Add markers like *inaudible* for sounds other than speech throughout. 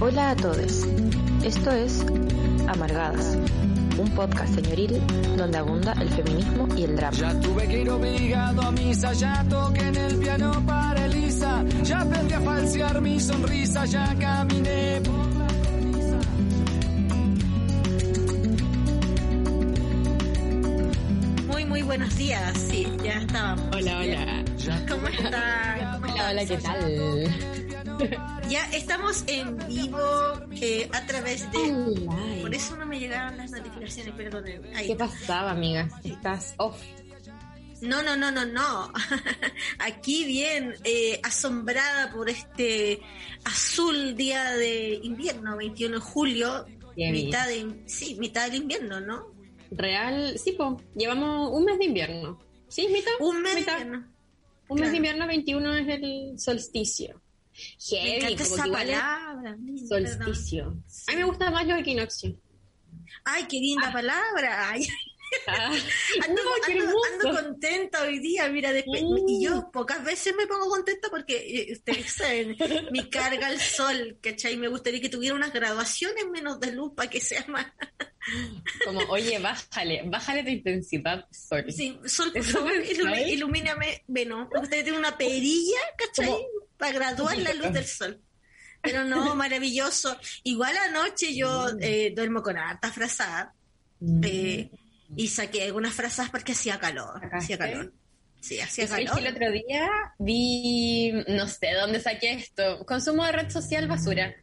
Hola a todos. Esto es Amargadas, un podcast señoril donde abunda el feminismo y el drama. Ya tuve que ir obligado a misa, ya toqué en el piano para Elisa, ya aprendí a falsear mi sonrisa, ya caminé por la cornisa. Muy, muy buenos días. Sí, ya estábamos. Hola, hola. ¿Cómo está? Hola, hola, ¿qué tal? Ya estamos en vivo eh, a través de... Online. Por eso no me llegaron las notificaciones, perdón. ¿Qué pasaba, amiga? Estás off. No, no, no, no, no. *laughs* Aquí bien, eh, asombrada por este azul día de invierno, 21 de julio, mitad de, sí, mitad del invierno, ¿no? Real, sí, po. Llevamos un mes de invierno. ¿Sí, mitad? Un mes de invierno. Un mes de invierno, 21 es el solsticio. Me Heavy, como esa que igual es palabra. Solsticio. A mí me gusta más los equinoccios. Ay, qué linda palabra. Ay, Ah, *laughs* Ando, ando- contenta hoy día, mira, después, Mm. y yo pocas veces me pongo contenta porque eh, ustedes *laughs* saben, mi carga al sol, ¿cachai? Me gustaría que tuviera unas graduaciones menos de luz para que sea más... *laughs* Como, oye, bájale, bájale tu intensidad, sorry. Sí, sol, por favor, me trae. ilumíname, bueno, me gustaría tener una perilla, ¿cachai? Como- Para graduar la luz del sol. Pero no, *laughs* maravilloso. Igual anoche yo eh, duermo con harta frazada. Mm. eh, y saqué algunas frazas porque hacía calor. Hacía calor. Sí, hacía ¿Sabes calor. el otro día vi, no sé dónde saqué esto, consumo de red social basura.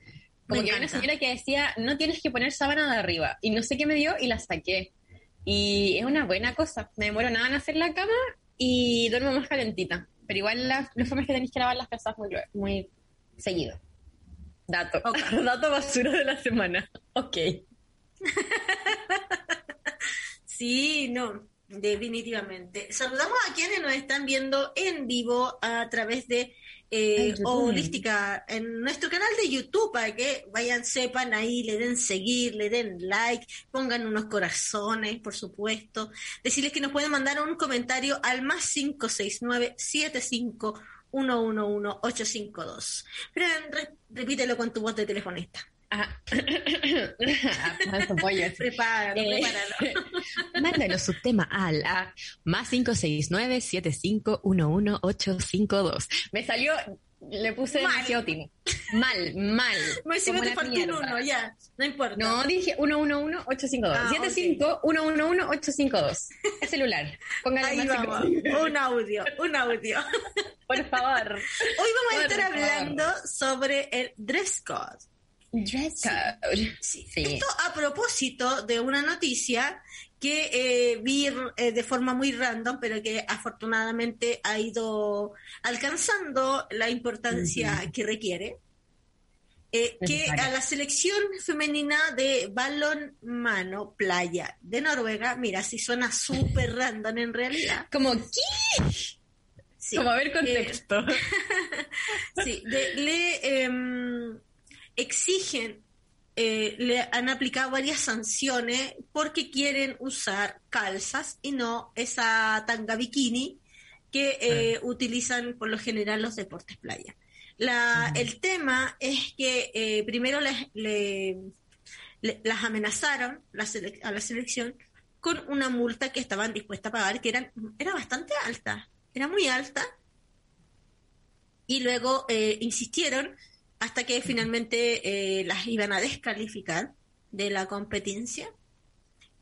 Como Me que había una señora que decía, no tienes que poner sábana de arriba. Y no sé qué me dio y la saqué. Y es una buena cosa. Me demoro nada en hacer la cama y duermo más calentita. Pero igual la, los formas que tenéis que lavar las casas muy, muy seguido. Dato. *laughs* Dato basura de la semana. Ok. *laughs* Sí, no, definitivamente. Saludamos a quienes nos están viendo en vivo a través de eh, YouTube. Holística en nuestro canal de YouTube para que vayan, sepan ahí, le den seguir, le den like, pongan unos corazones, por supuesto. Decirles que nos pueden mandar un comentario al más 569 75 111 852. Pero re- repítelo con tu voz de telefonista. Ah. Tanto *coughs* *laughs* pollo. Prepáralo, Eh, prepáralo. *laughs* Mándanos su tema al a más 569-7511-852. Me salió, le puse Mal. demasiado timo. Mal, mal. *laughs* Me como te faltó un uno, ya, no importa. No, dije 111-852. Ah, 75-111-852. Es celular. Póngale Ahí vamos, 5. un audio, un audio. Por favor. Hoy vamos a Por estar favor. hablando sobre el dress code. Dress code. Sí. Sí. Esto a propósito de una noticia que eh, vi eh, de forma muy random, pero que afortunadamente ha ido alcanzando la importancia que requiere. Eh, que a la selección femenina de balonmano playa de Noruega, mira, si suena súper random en realidad. *laughs* Como, ¿qué? Sí. Como a ver Eh, contexto. *laughs* Sí, de- le em, exigen, eh, le han aplicado varias sanciones porque quieren usar calzas y no esa tanga bikini que eh, utilizan por lo general los deportes playa. La, El tema es que eh, primero les- le- le- las amenazaron la a la selección con una multa que estaban dispuestas a pagar, que eran, era bastante alta, era muy alta, y luego eh, insistieron hasta que finalmente eh, las iban a descalificar de la competencia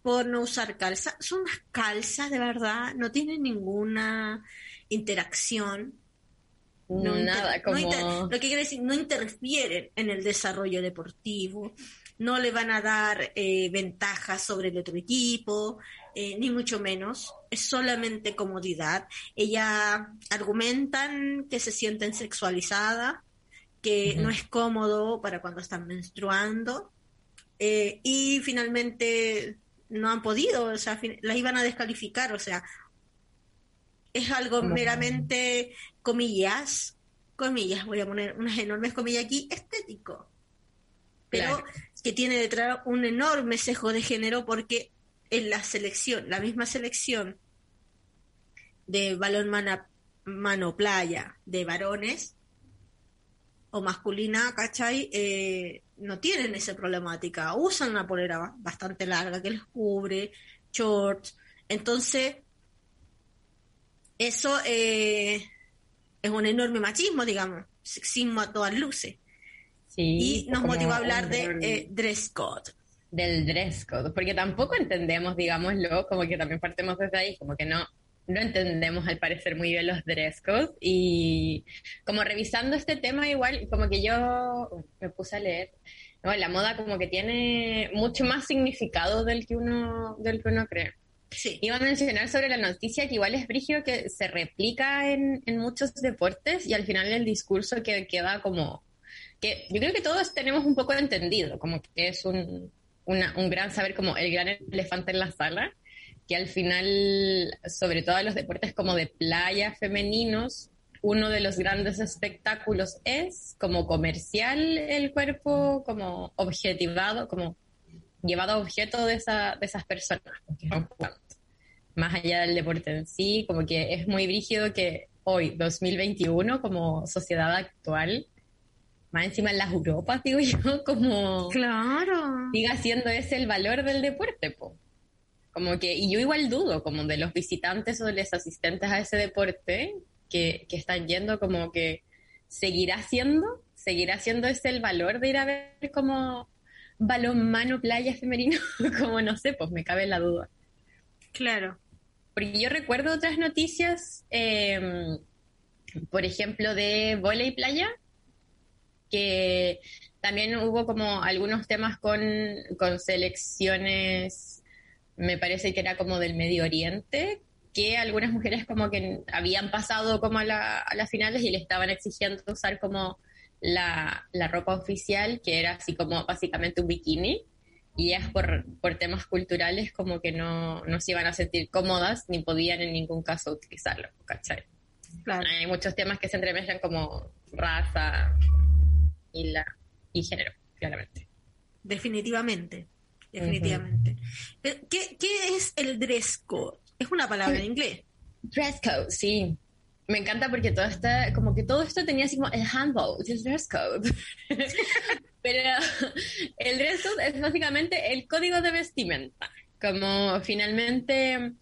por no usar calza. Son unas calzas de verdad, no tienen ninguna interacción. No Nada, inter- no inter- como... lo que quiere decir, no interfieren en el desarrollo deportivo, no le van a dar eh, ventajas sobre el otro equipo, eh, ni mucho menos, es solamente comodidad. Ellas argumentan que se sienten sexualizadas, que no es cómodo para cuando están menstruando, eh, y finalmente no han podido, o sea, las iban a descalificar, o sea, es algo No. meramente, comillas, comillas, voy a poner unas enormes comillas aquí, estético, pero Claro. que tiene detrás un enorme sesgo de género porque en la selección, la misma selección de balón mano playa de varones, o masculina, ¿cachai? Eh, no tienen esa problemática. Usan una polera bastante larga que les cubre, shorts. Entonces, eso eh, es un enorme machismo, digamos, sexismo a todas luces. Sí, y nos como motiva a hablar de eh, dress code. del dress code, porque tampoco entendemos, digámoslo, como que también partimos desde ahí, como que no, no entendemos al parecer muy bien los dress codes. Y como revisando este tema igual, como que yo me puse a leer, no, la moda como que tiene mucho más significado del que uno, del que uno cree. Sí, Iba a mencionar sobre la noticia que igual es brígido que se replica en, en muchos deportes y al final el discurso que queda como que yo creo que todos tenemos un poco entendido, como que es un, una- un gran saber como el gran elefante en la sala, que al final, sobre todo en los deportes como de playa femeninos, uno de los grandes espectáculos es como comercial el cuerpo, como objetivado, como llevado a objeto de, esa, de esas personas que están jugando. Más allá del deporte en sí, como que es muy brígido que hoy, 2021, como sociedad actual, más encima en las Europas, digo yo, *laughs* como claro. siga siendo ese el valor del deporte, po. Como que, y yo igual dudo, como de los visitantes o de los asistentes a ese deporte que, que están yendo, como que seguirá siendo, seguirá siendo ese el valor de ir a ver como balonmano playa femenino, *laughs* como no sé, pues me cabe la duda. Claro. Porque yo recuerdo otras noticias, eh, por ejemplo, de volei playa, que también hubo como algunos temas con, con selecciones, me parece que era como del Medio Oriente, que algunas mujeres como que habían pasado como a, la- a las finales y le estaban exigiendo usar como la, la ropa oficial, que era así como básicamente un bikini, y ellas por, por temas culturales como que no, no se iban a sentir cómodas ni podían en ningún caso utilizarlo, ¿cachai? Claro. Hay muchos temas que se entremezclan como raza y, la, y género, claramente. Definitivamente. Definitivamente. ¿qué, ¿Qué es el dress code? Es una palabra en inglés. Dress code, sí. Me encanta porque todo está, como que todo esto tenía así como el handbook, el dress code. *laughs* Pero el dress code es básicamente el código de vestimenta. Como finalmente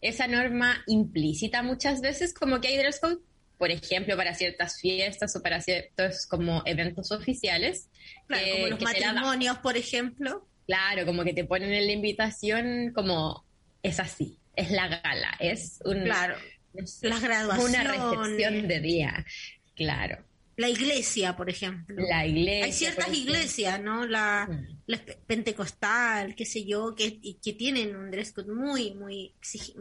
esa norma implícita muchas veces, como que hay dress code, por ejemplo, para ciertas fiestas o para ciertos como eventos oficiales. Claro, como los la da. matrimonios, por ejemplo. Claro, como que te ponen en la invitación como es así, es la gala, es un, Claro. es una recepción de día. Claro, La iglesia, por ejemplo. la iglesia. Hay ciertas iglesias, ¿no? La, Mm. la pe- pentecostal, qué sé yo, que, que tienen un dress code muy, muy, Sí,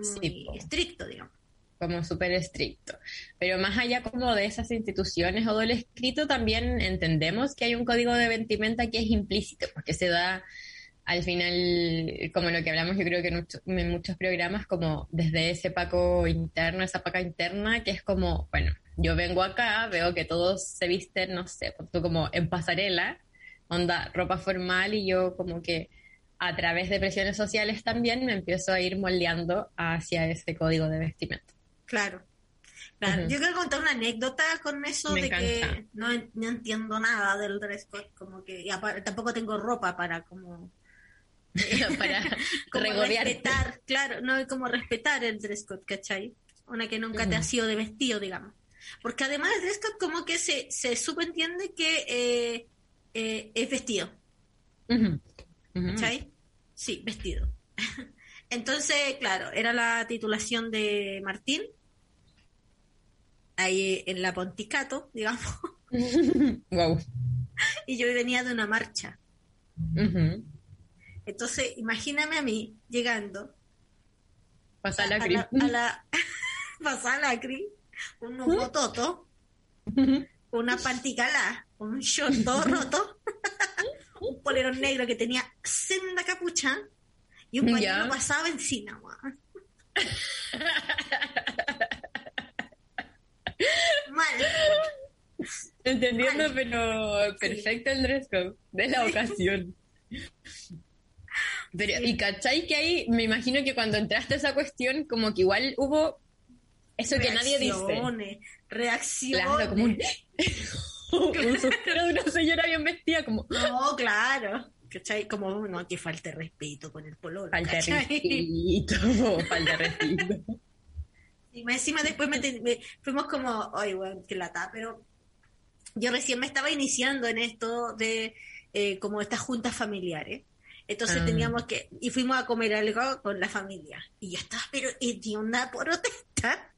estricto, digamos. como súper estricto. Pero más allá como de esas instituciones o del escrito, también entendemos que hay un código de vestimenta que es implícito, porque se da al final, como lo que hablamos yo creo que en, mucho- en muchos programas, como desde ese paco interno, esa paca interna, que es como, bueno, yo vengo acá, veo que todos se visten, no sé, pues tú como en pasarela, onda ropa formal y yo como que a través de presiones sociales también me empiezo a ir moldeando hacia ese código de vestimenta. Claro. Claro. Yo quiero contar una anécdota con eso Me de encanta. que no, no entiendo nada del dress code, como que y tampoco tengo ropa para como, *laughs* para *laughs* como respetar, claro, no como respetar el dress code, ¿cachai? Una que nunca te ha sido de vestido, digamos. Porque además el dress code como que se, se subentiende que eh, eh, es vestido. Ujú. ¿cachai? Sí, vestido. *laughs* Entonces, claro, era la titulación de Martín, ahí en la Ponticato, digamos, Wow. y yo venía de una marcha. Entonces, imagíname a mí llegando Pasa a, la a la, *laughs* a la pasar la cri, un bototo, una panticala, un short todo *laughs* roto, *laughs* un polerón negro que tenía senda capucha y un pañuelo pasado encima. Mal. Entendiendo, pero perfecto el dress code de la ocasión. Pero, Sí. y cachai que ahí, me imagino que cuando entraste a esa cuestión, como que igual hubo eso que nadie dice. Reacciones, Reacciones. Claro, como un... *laughs* un suspiro de una señora bien vestida, como... No, claro. ¿Cachai? Como, no, que falte respeto con el pololo. Falta respeto, falta respeto. Y encima después me te- me- fuimos como, ay, weón, qué lata, pero yo recién me estaba iniciando en esto de eh, como estas juntas familiares. Entonces Ah. teníamos que, y fuimos a comer algo con la familia. Y yo estaba, pero hedionda protesta. *laughs*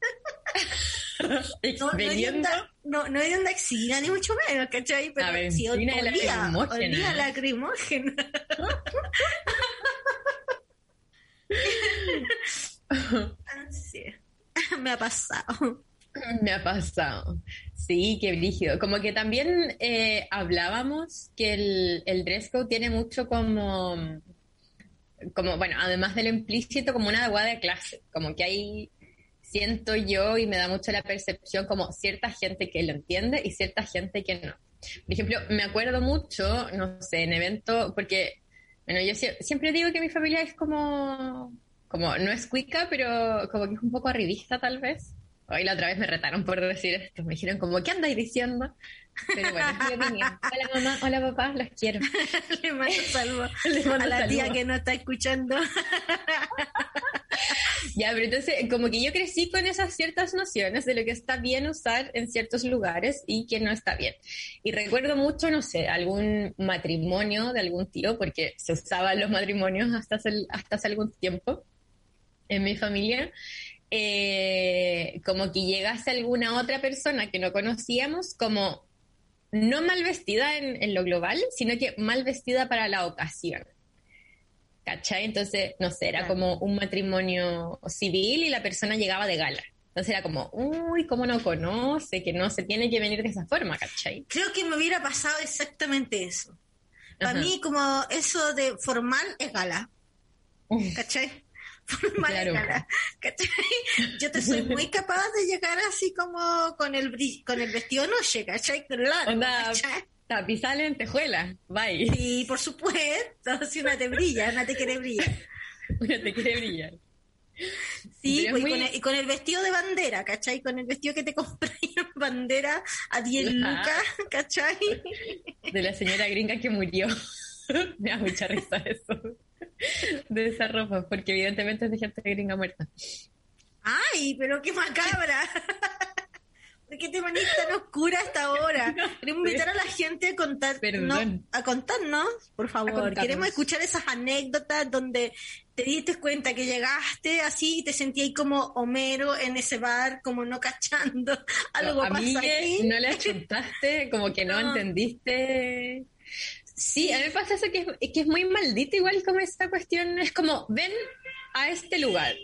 No, no hedionda, no, no hedionda ni mucho menos, ¿cachai? Pero ver, sí, olía, lacrimógena. olía lacrimógena. *laughs* *laughs* Sí. Me ha pasado. *clears throat* Me ha pasado. Sí, qué brígido. Como que también eh, hablábamos que el, el dress tiene mucho como, como, bueno, además de lo implícito, como una aguada de clase. Como que hay, siento yo, y me da mucho la percepción, como cierta gente que lo entiende y cierta gente que no. Por ejemplo, me acuerdo mucho, no sé, en eventos, porque, bueno, yo sie- siempre digo que mi familia es como, como, no es cuica, pero como que es un poco arribista tal vez. Hoy la otra vez me retaron por decir esto, me dijeron como, ¿qué andáis diciendo? Pero bueno, es mi opinión. Hola mamá, hola papá, los quiero. *laughs* Le mando saludos *laughs* Les mando a la tía saludos. que no está escuchando. *laughs* Ya, pero entonces, como que yo crecí con esas ciertas nociones de lo que está bien usar en ciertos lugares y que no está bien. Y recuerdo mucho, no sé, algún matrimonio de algún tío, porque se usaban los matrimonios hasta hace, hasta hace algún tiempo en mi familia, eh, como que llegase alguna otra persona que no conocíamos, como no mal vestida en, en lo global, sino que mal vestida para la ocasión. ¿Cachai? Entonces, no sé, era Claro. como un matrimonio civil y la persona llegaba de gala. Entonces era como, uy, ¿cómo no conoce? Que no se tiene que venir de esa forma, ¿cachai? Creo que me hubiera pasado exactamente eso. Para Ajá. mí, como eso de formal es gala. *laughs* ¿Cachai? *laughs* Claro. gala. ¿Cachai? Yo te soy muy *laughs* capaz de llegar así como con el con el vestido noche, ¿cachai? Claro, Onda, ¿cachai? tapizar lentejuela, bye. Y por supuesto, si una te brilla, una te quiere brillar. *laughs* Una te quiere brillar. Sí, pues, y, con el, y con el vestido de bandera, ¿cachai? Con el vestido que te compras en bandera a 10 Ajá. lucas, ¿cachai? De la señora gringa que murió. Me da mucha risa eso. *laughs* De esa ropa, porque evidentemente es de gente gringa muerta. Ay, pero qué macabra. *laughs* ¿Por qué te manís tan oscura hasta ahora? *laughs* Queremos invitar a la gente a contar, no, a contarnos, por favor. Queremos escuchar esas anécdotas donde te diste cuenta que llegaste así y te sentías como Homero en ese bar, como no cachando. Algo pasa aquí. no le achuntaste, como que no, No. entendiste. Sí, a mí me pasa eso que es, que es muy maldito igual como esta cuestión, es como, ven a este lugar,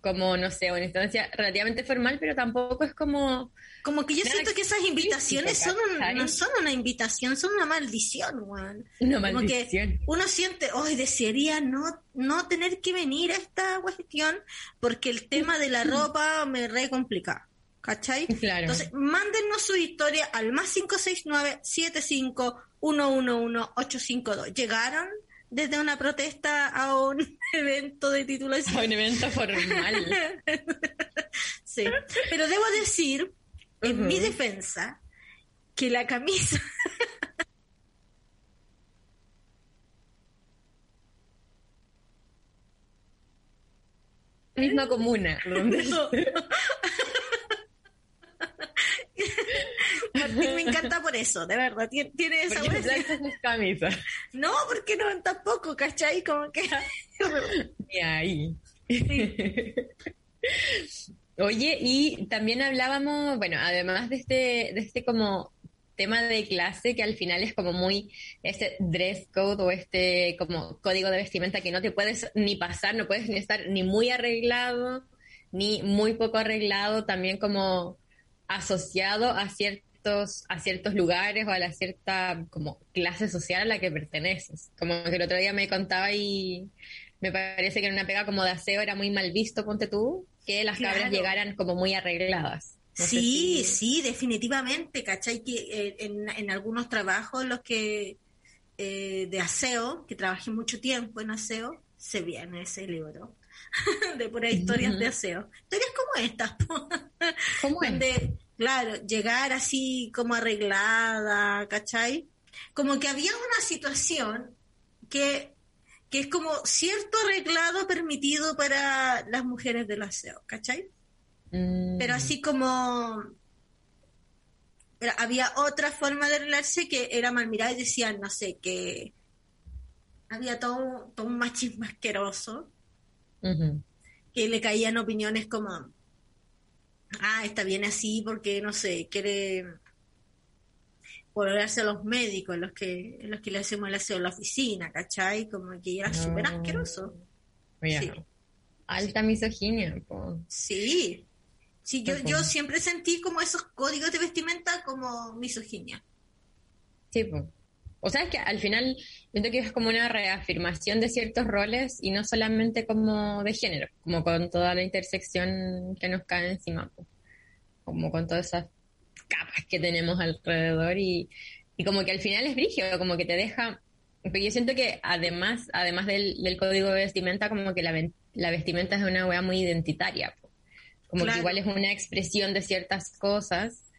como, no sé, una instancia relativamente formal, pero tampoco es como, Como que yo siento que esas invitaciones son un- no son una invitación, son una maldición, weón. una Como que maldición. uno siente, hoy desearía no, no tener que venir a esta cuestión porque el tema de la *laughs* ropa me re complica. ¿Cachai? Claro. Entonces, mándennos su historia al más 569-75-111-852. ¿Llegaron desde una protesta a un *laughs* evento de A titulación? un evento formal. *laughs* Sí. Pero debo decir, en mi defensa, que la camisa *laughs* Misma comuna. No. *laughs* Martín me encanta por eso, de verdad. Tiene, tiene esa camisas. No, porque no tampoco, ¿cachai? Como que. *laughs* Y ahí. Oye, y también hablábamos, bueno, además de este, de este como tema de clase que al final es como muy este dress code o este como código de vestimenta que no te puedes ni pasar, no puedes ni estar ni muy arreglado ni muy poco arreglado, también como asociado a ciertos a ciertos lugares o a la cierta como clase social a la que perteneces. Como que el otro día me contaba y me parece que en una pega como de aseo era muy mal visto, ponte tú, que las cabras llegaran como muy arregladas. No sí, si- sí, definitivamente, ¿cachai? Que eh, en, en algunos trabajos, los que eh, de aseo, que trabajé mucho tiempo en aseo, se viene ese libro. *laughs* de puras historias de aseo. Historias como estas. ¿Cómo es? donde, claro, llegar así como arreglada, ¿cachai? Como que había una situación que, que es como cierto arreglado permitido para las mujeres del aseo, ¿cachai? Mm, Pero así como pero había otra forma de arreglarse que era mal mirada y decían, no sé, que había todo, todo un machismo asqueroso, que le caían opiniones como, ah, está bien así porque, no sé, quiere volverse a los médicos, los que, los que le hacemos el aseo en la oficina, ¿cachai? Como que era súper No. asqueroso. Mira, Sí. Alta misoginia, po. Sí. Sí, yo, yo siempre sentí como esos códigos de vestimenta como misoginia. Sí, po. O sea, es que al final siento que es como una reafirmación de ciertos roles y no solamente como de género, como con toda la intersección que nos cae encima, po. como con todas esas capas que tenemos alrededor y, y como que al final es brígido, como que te deja, porque yo siento que además, además del, del código de vestimenta, como que la, vestimenta es una wea muy identitaria, po. como Claro. que igual es una expresión de ciertas cosas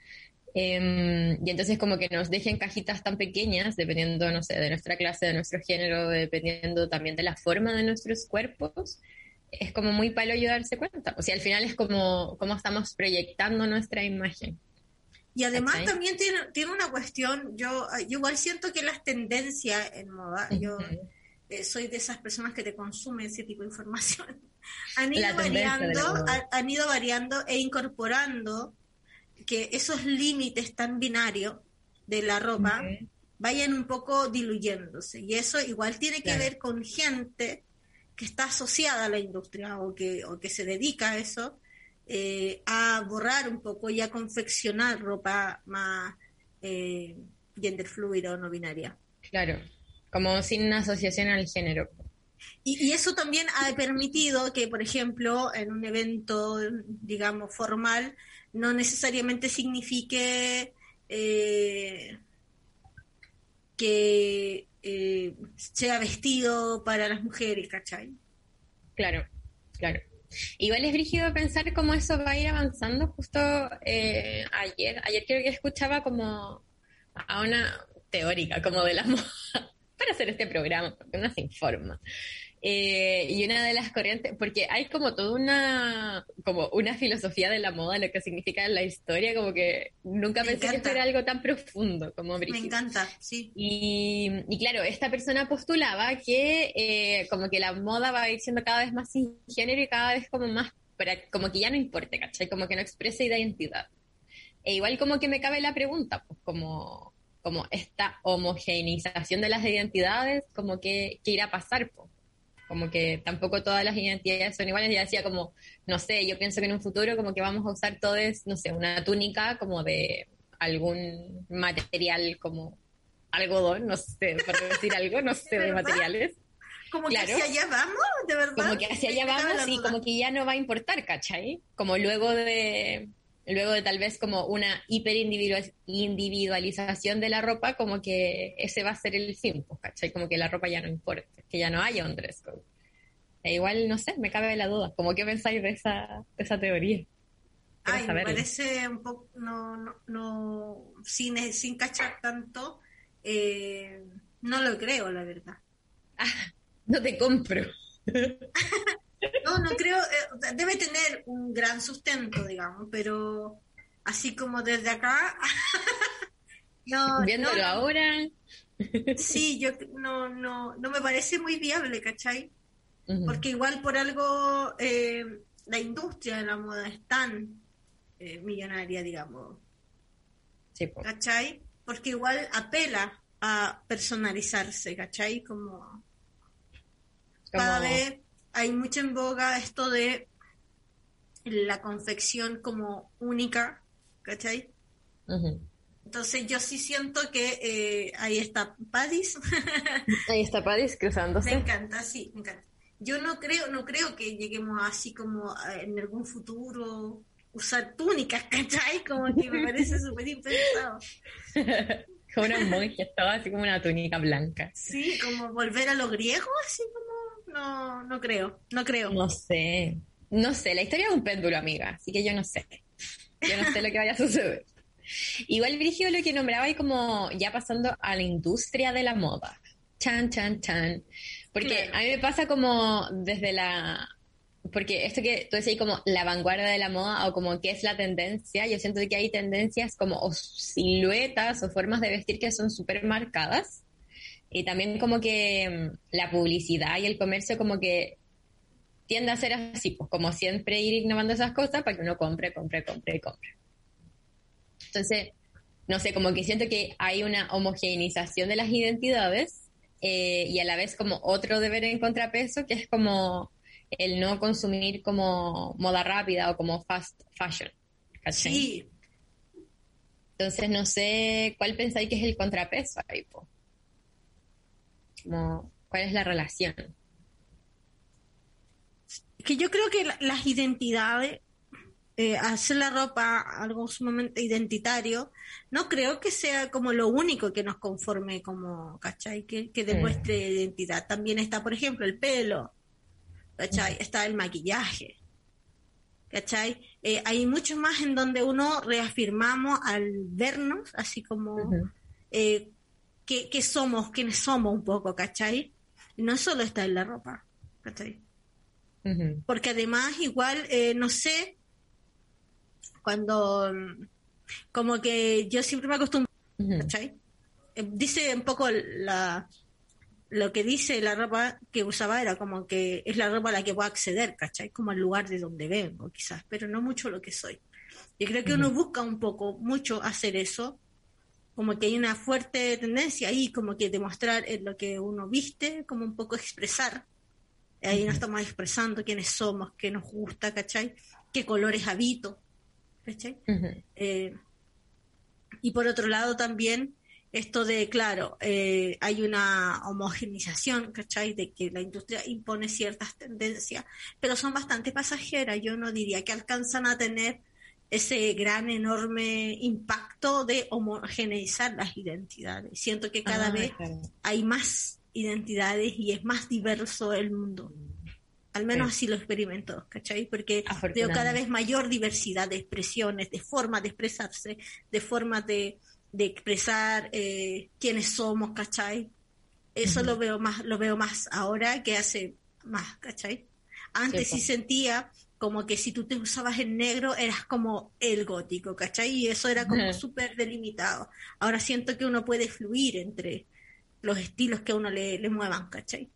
Em, y entonces como que nos dejen cajitas tan pequeñas, dependiendo, no sé, de nuestra clase, de nuestro género, dependiendo también de la forma de nuestros cuerpos, es como muy palo ayudarse cuenta. O sea, al final es como, como estamos proyectando nuestra imagen. Y además ¿Cachai? también tiene, tiene una cuestión, yo, yo igual siento que las tendencias en moda, yo eh, soy de esas personas que te consumen ese tipo de información, *laughs* han ido variando, moda. ha- han ido variando e incorporando que esos límites tan binarios de la ropa vayan un poco diluyéndose. Y eso igual tiene que Claro. ver con gente que está asociada a la industria o que, o que se dedica a eso, eh, a borrar un poco y a confeccionar ropa más eh, gender fluida o no binaria. Claro, como sin una asociación al género. Y, y eso también ha permitido que, por ejemplo, en un evento, digamos, formal, no necesariamente signifique eh, que eh, sea vestido para las mujeres, ¿cachai? Claro, claro. Igual es brígido pensar cómo eso va a ir avanzando. Justo eh, ayer, ayer creo que escuchaba como a una teórica como de la *laughs* moda para hacer este programa, porque uno se informa. Eh, y una de las corrientes, porque hay como toda una, como una filosofía de la moda, lo que significa la historia, como que nunca Me pensé que encanta. fuera algo tan profundo como Me brígido. encanta, sí. Y, y claro, esta persona postulaba que eh, como que la moda va a ir siendo cada vez más sin género y cada vez como más, para, como que ya no importe, ¿cachai? Como que no exprese identidad. E igual como que me cabe la pregunta, pues como, como esta homogeneización de las identidades, como que, que irá a pasar, pues. Como que tampoco todas las identidades son iguales. Ya decía como, no sé, yo pienso que en un futuro como que vamos a usar todos, no sé, una túnica como de algún material como algodón, no sé, por *laughs* decir algo, no sé, de materiales. Como Claro. que hacia allá vamos, de verdad. Como que hacia allá vamos y como que ya no va a importar, ¿cachai? Como luego de luego de tal vez como una hiperindividualización de la ropa, como que ese va a ser el fin, pues, ¿cachai? Como que la ropa ya no importa, que ya no haya un dress code. E igual, no sé, me cabe la duda. ¿Cómo qué pensáis de esa, de esa teoría? Ay, me parece un poco, no, no, no sin, sin cachar tanto, eh, no lo creo, la verdad. No te compro. *laughs* No, no creo, eh, debe tener un gran sustento, digamos, pero así como desde acá, *laughs* no, Viéndolo no, ahora. sí, yo no, no, no me parece muy viable, ¿cachai? Porque igual por algo eh, la industria de la moda es tan eh, millonaria, digamos, Sí. ¿cachai? Porque igual apela a personalizarse, ¿cachai? Como cada vez hay mucho en boga esto de la confección como única, ¿cachai? Entonces yo sí siento que eh, ahí está Padis, *laughs* Ahí está Padis me cruzándose. encanta, sí, me encanta. Yo no creo, no creo que lleguemos así como a- en algún futuro usar túnicas, ¿cachai? Como que me parece súper impensado. *laughs* como unos monjes, todo así como una túnica blanca. Sí, como volver a lo griego, así como, no, no creo, no creo. No sé, no sé, la historia es un péndulo, amiga, así que yo no sé. Yo no sé lo que vaya a suceder. Igual Virgilio lo que nombraba y como ya pasando a la industria de la moda. Chan, chan, chan. Porque a mí me pasa como desde la... Porque esto que tú decías como la vanguardia de la moda o como qué es la tendencia, yo siento que hay tendencias como o siluetas o formas de vestir que son súper marcadas. Y también como que mm, la publicidad y el comercio como que tiende a ser así, pues como siempre ir innovando esas cosas para que uno compre, compre, compre, compre. Entonces, no sé, como que siento que hay una homogeneización de las identidades eh, y a la vez como otro deber en contrapeso, que es como el no consumir como moda rápida o como fast fashion. Sí. Entonces, no sé cuál pensáis que es el contrapeso ahí, Como, ¿Cuál es la relación? Que yo creo que las identidades eh, hacer la ropa algo sumamente identitario, no creo que sea como lo único que nos conforme como, ¿cachai? Que, que demuestre identidad. También está, por ejemplo, el pelo, ¿cachai? Está el maquillaje, ¿cachai? Eh, hay mucho más en donde uno reafirmamos al vernos, así como eh, que, somos, quiénes somos un poco, ¿cachai? No solo está en la ropa, ¿cachai? Porque además igual, no sé, cuando como que yo siempre me acostumbro, ¿cachai? Eh, dice un poco la lo que dice la ropa que usaba era como que es la ropa a la que puedo acceder, ¿cachai? Como el lugar de donde vengo, quizás, pero no mucho lo que soy. Y creo que uno busca un poco, mucho hacer eso, como que hay una fuerte tendencia ahí, como que demostrar en lo que uno viste, como un poco expresar. Ahí nos estamos expresando quiénes somos, qué nos gusta, ¿cachai? ¿Qué colores habito? Eh, y por otro lado también esto de, claro, eh, hay una homogenización, ¿cachai? De que la industria impone ciertas tendencias, pero son bastante pasajeras. Yo no diría que alcanzan a tener ese gran, enorme impacto de homogeneizar las identidades. Siento que cada ah, vez hay más identidades y es más diverso el mundo. Al menos así lo experimento, ¿cachai? Porque veo cada vez mayor diversidad de expresiones, de formas de expresarse, de formas de, expresar eh, quiénes somos, ¿cachai? Eso lo veo más, lo veo más ahora que hace más, ¿cachai? Antes sí, sentía como que si tú te usabas en negro eras como el gótico, ¿cachai? Y eso era como súper delimitado. Ahora siento que uno puede fluir entre los estilos que a uno le, le muevan, ¿cachai?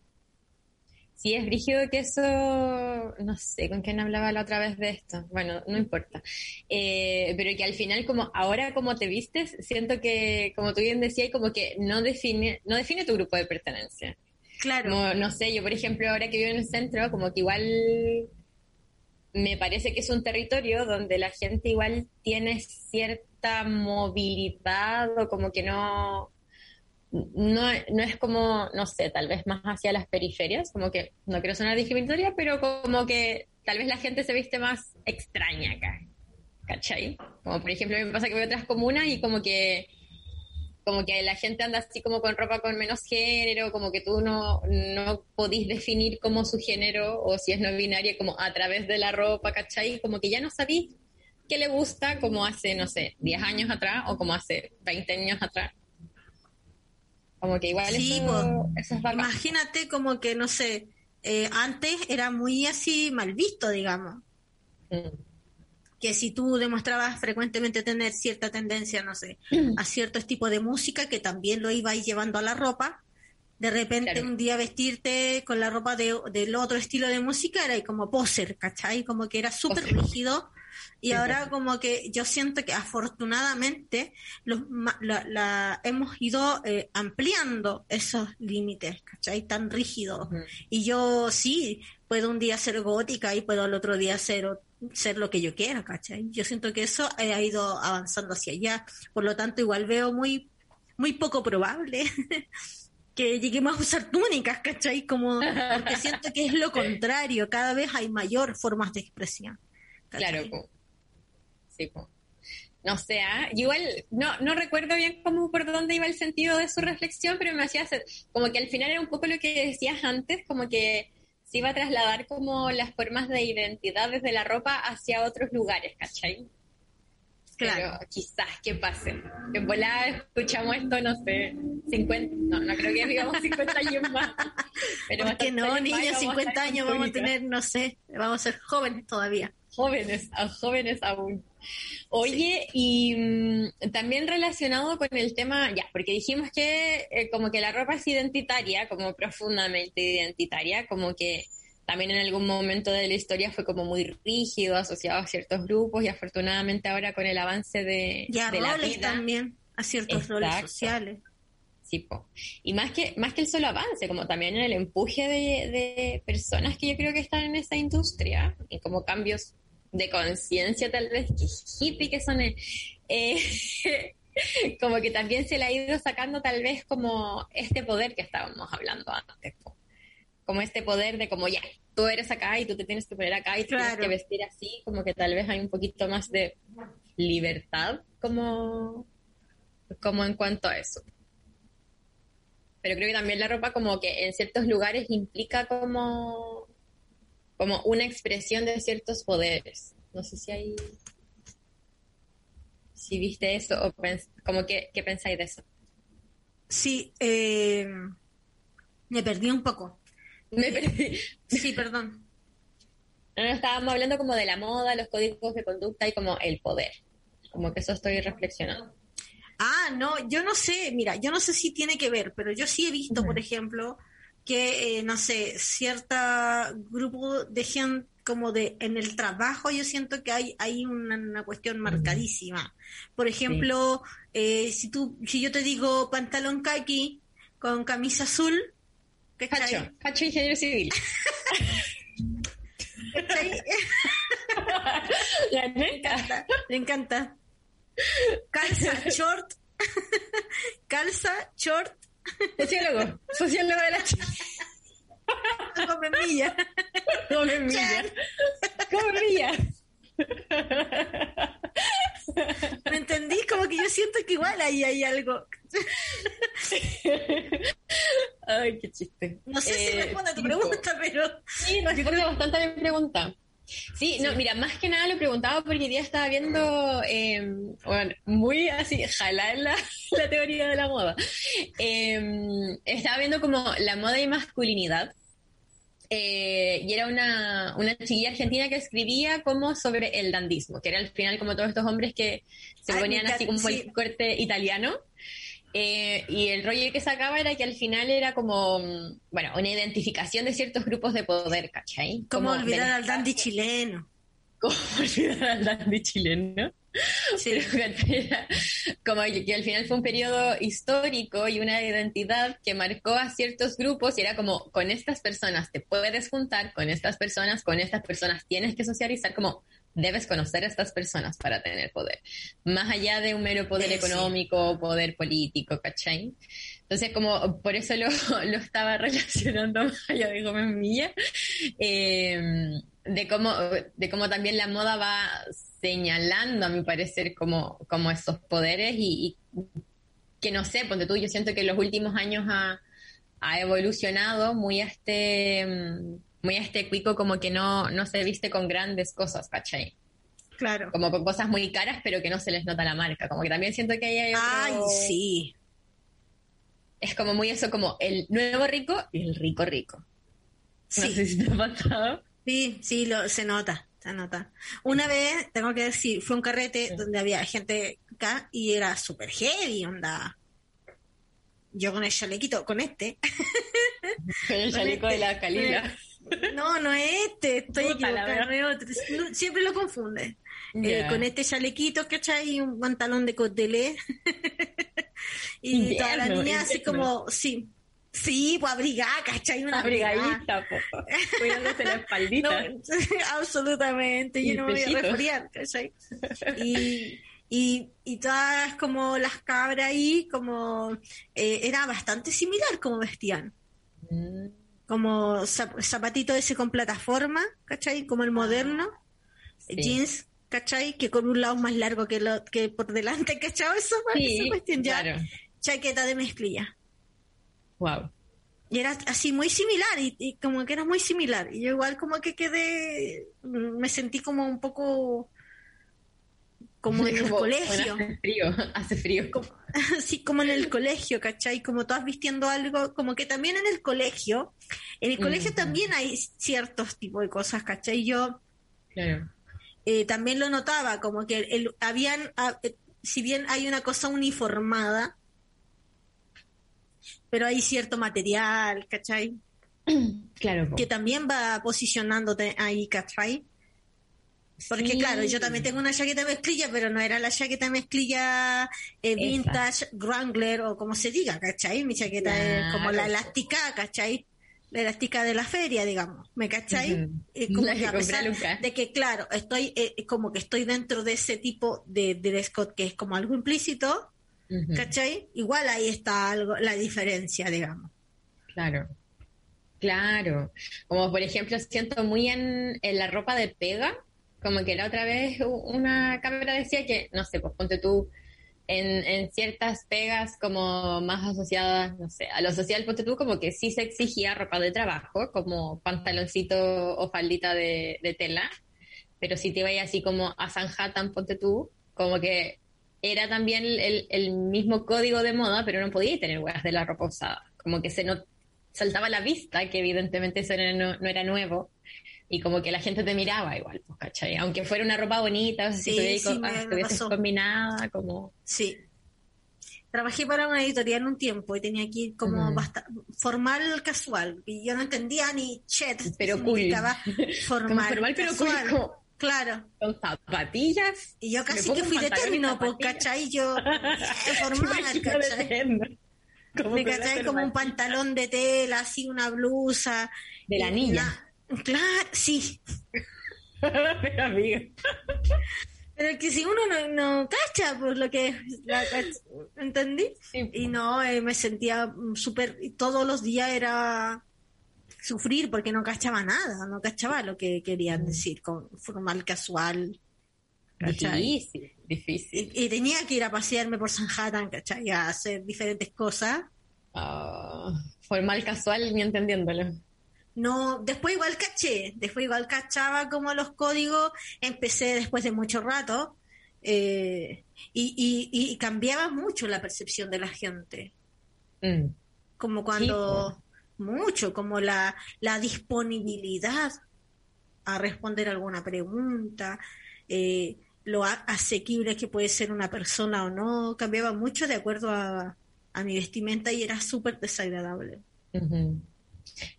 Sí, es brígido que eso, no sé con quién hablaba la otra vez de esto, bueno, no importa, eh, pero que al final como ahora como te vistes, siento que, como tú bien decías, como que no define, no define tu grupo de pertenencia. Claro. no sé, yo por ejemplo ahora que vivo en el centro, como que igual me parece que es un territorio donde la gente igual tiene cierta movilidad o como que no, no, no es como, no sé, tal vez más hacia las periferias, como que no quiero sonar discriminatoria, pero como que tal vez la gente se viste más extraña acá, ¿cachai? Como por ejemplo, me pasa que a otras comunas y como que como que la gente anda así como con ropa con menos género, como que tú no, no podís definir como su género o si es no binaria como a través de la ropa, ¿cachai? Como que ya no sabís qué le gusta como hace, no sé, 10 años atrás o como hace 20 años atrás. Como que igual sí, eso, Imagínate como que, no sé, eh, antes era muy así mal visto, digamos. Mm. Que si tú demostrabas frecuentemente tener cierta tendencia, no sé, *clears throat* a ciertos tipos de música, que también lo ibais llevando a la ropa, de repente un día vestirte con la ropa de, del otro estilo de música era como poser, ¿cachai? Como que era súper rígido y ahora como que yo siento que afortunadamente los, la, hemos ido eh, ampliando esos límites, ¿cachai? Tan rígidos. Y yo sí, puedo un día ser gótica y puedo al otro día ser, ser lo que yo quiera, ¿cachai? Yo siento que eso ha ido avanzando hacia allá. Por lo tanto, igual veo muy, muy poco probable. *laughs* que lleguemos a usar túnicas, ¿cachai? Como, porque siento que es lo *laughs* contrario, cada vez hay mayor formas de expresión. Claro, sí, no sé, ¿ah? igual no, no recuerdo bien cómo por dónde iba el sentido de su reflexión, pero me hacía hacer, como que al final era un poco lo que decías antes, como que se iba a trasladar como las formas de identidad desde la ropa hacia otros lugares, ¿cachai? Claro. Pero quizás que pase. Que volada escuchamos esto, no sé, 50, no, no creo que vivamos 50 *laughs* años más. Pero ¿Por no, niños, 50 años vamos a tener, no sé, vamos a ser jóvenes todavía. Jóvenes, jóvenes aún. Oye, y mm, también relacionado con el tema, ya, porque dijimos que eh, como que la ropa es identitaria, como profundamente identitaria, como que también en algún momento de la historia fue como muy rígido, asociado a ciertos grupos y afortunadamente ahora con el avance de, y a roles también, a ciertos roles sociales. Sí, y más que, más que el solo avance, como también en el empuje de, de personas que yo creo que están en esa industria y como cambios de conciencia tal vez, que hippie que son, eh, *laughs* como que también se le ha ido sacando tal vez como este poder que estábamos hablando antes como este poder de como ya, tú eres acá y tú te tienes que poner acá y tienes que vestir así, como que tal vez hay un poquito más de libertad como, como en cuanto a eso. Pero creo que también la ropa como que en ciertos lugares implica como, como una expresión de ciertos poderes. No sé si hay... Si viste eso o como que, ¿qué pensáis de eso? Sí, eh, me perdí un poco. Me perdí. Sí, perdón. No, estábamos hablando como de la moda, los códigos de conducta y como el poder. Como que eso estoy reflexionando. Ah, no, yo no sé, mira, yo no sé si tiene que ver, pero yo sí he visto, por ejemplo, que, eh, no sé, cierta grupo de gente como de en el trabajo yo siento que hay, hay una, cuestión marcadísima. Por ejemplo, eh, si tú, si yo te digo pantalón kaki con camisa azul, Cacho, Cacho ingeniero civil. *laughs* me encanta, me encanta. Calza, short. *laughs* Calza, short. Sociólogo, sociólogo de la Come milla. Come milla. Come milla. ¿Me entendí? Como que yo siento que igual ahí hay algo. Ay, qué chiste. No sé si eh, responde a tu pregunta, pero. Sí, responde bastante a mi pregunta. Sí, no, mira, más que nada lo preguntaba porque día estaba viendo, em, bueno, muy así, jalar la, *laughs* la teoría de la moda. Em, estaba viendo como la moda y masculinidad eh, y era una, una chiquilla argentina que escribía como sobre el dandismo, que era al final como todos estos hombres que se ponían así como el corte italiano. Eh, y el rollo que sacaba era que al final era como, bueno, una identificación de ciertos grupos de poder, ¿cachai? Como olvidar al dandy chileno. *laughs* ¿Cómo olvidar al dandy chileno? Sí. *laughs* como que al final fue un periodo histórico y una identidad que marcó a ciertos grupos y era como, con estas personas te puedes juntar, con estas personas, con estas personas tienes que socializar, como debes conocer a estas personas para tener poder. Más allá de un mero poder económico, poder político, ¿cachai? Entonces, como por eso lo, *laughs* lo estaba relacionando *laughs* más allá de Gómez Milla, eh, de cómo, de cómo también la moda va señalando, a mi parecer, como, como esos poderes y, que no sé, ponte tú, yo siento que en los últimos años ha, ha evolucionado muy a este, muy a este cuico como que no, no se viste con grandes cosas, ¿cachai? Claro. Como con cosas muy caras, pero que no se les nota la marca. Como que también siento que ahí hay otro... Ay, sí. Es como muy eso, como el nuevo rico y el rico rico. No sé si te ha pasado. Sí, sí, lo, se nota, se nota. Una vez, tengo que decir, fue un carrete donde había gente acá y era súper heavy, onda. Yo con el chalequito, con este. *laughs* Con el chaleco de la este. calidad. No, no es este, estoy equivocada, siempre lo confunde. Eh, con este chalequito, ¿cachai? Y un pantalón de cotelé. *laughs* y toda la niña así como, sí, Sí, pues abrigada, ¿cachai? Una abrigadita. *laughs* Cuidándose la espaldita. *laughs* absolutamente, yo no me voy a resfriar, ¿cachai? Y, y, y todas como las cabras ahí, como eh, era bastante similar como vestían. Mm. Como zapatito ese con plataforma, ¿cachai? Como el moderno. Jeans, ¿cachai? Que con un lado más largo que, lo, que por delante, *laughs* ¿cachai? Eso, sí, esa cuestión ya. Chaqueta de mezclilla. Wow. y era así muy similar y, y como que era muy similar y yo igual como que quedé me sentí como un poco como en el Como, colegio bueno, hace frío, *laughs* hace frío. así *laughs* como en el *laughs* colegio, ¿cachai? Como todas vistiendo algo, como que también en el colegio, en el colegio Ujú. también hay ciertos tipos de cosas, ¿cachai? Yo Claro. eh, también lo notaba, como que el, habían, eh, si bien hay una cosa uniformada, pero hay cierto material, ¿cachai? *clears throat* Claro. Que también va posicionándote ahí, ¿cachai? Porque Sí. claro, yo también tengo una chaqueta mezclilla, pero no era la chaqueta mezclilla eh, vintage, Wrangler o como se diga, ¿cachai? Mi chaqueta es como la elástica, ¿cachai? La elástica de la feria, digamos, ¿me cachai? Eh, *laughs* como que a pesar de que, claro, estoy eh, como que estoy dentro de ese tipo de dress code que es como algo implícito, Ujú. ¿cachai? Igual ahí está algo, la diferencia, digamos. Claro. Claro. Como por ejemplo, siento muy en, en la ropa de pega, como que la otra vez una cámara decía que, no sé, pues ponte tú en, en ciertas pegas como más asociadas, no sé, a lo social, ponte tú como que sí se exigía ropa de trabajo, como pantaloncito o faldita de, de tela, pero si te ibas así como a Sanhattan, ponte tú, como que era también el, el mismo código de moda, pero no podías tener huevas de la ropa usada. Como que se no, saltaba la vista que evidentemente eso no, no era nuevo. Y como que la gente te miraba igual, pues, ¿cachai? Aunque fuera una ropa bonita, o sea, Sí, si sí, ah, estuvieses pasó. combinada, como... Sí. Trabajé para una editorial un tiempo y tenía que ir como basta- formal casual. Y yo no entendía ni chet. Pero cool. *laughs* Formal, Como formal, pero cool, casual. como Claro. con zapatillas. Y yo casi que fui de término, pues. ¿cachai? Yo, *laughs* eh, formal, ¿cachai? Como Me con cachai la como un pantalón de tela, así una blusa. De la niña. Claro, sí. Pero *laughs* amiga. Pero que si uno no, no cacha, pues lo que la ¿entendí? Sí, Y no, eh, me sentía mm, súper, todos los días era sufrir porque no cachaba nada, no cachaba lo que querían decir con formal casual. ¿cachai? Difícil, difícil. Y, y tenía que ir a pasearme por Sanhattan, ¿cachai? A hacer diferentes cosas. Ah, formal casual, ni entendiéndolo. No, después igual caché, después igual cachaba como los códigos, empecé después de mucho rato, eh, y, y, y cambiaba mucho la percepción de la gente. Mm. como cuando mucho, como la, la disponibilidad a responder alguna pregunta, eh, lo asequible que puede ser una persona o no, cambiaba mucho de acuerdo a, a mi vestimenta y era súper desagradable.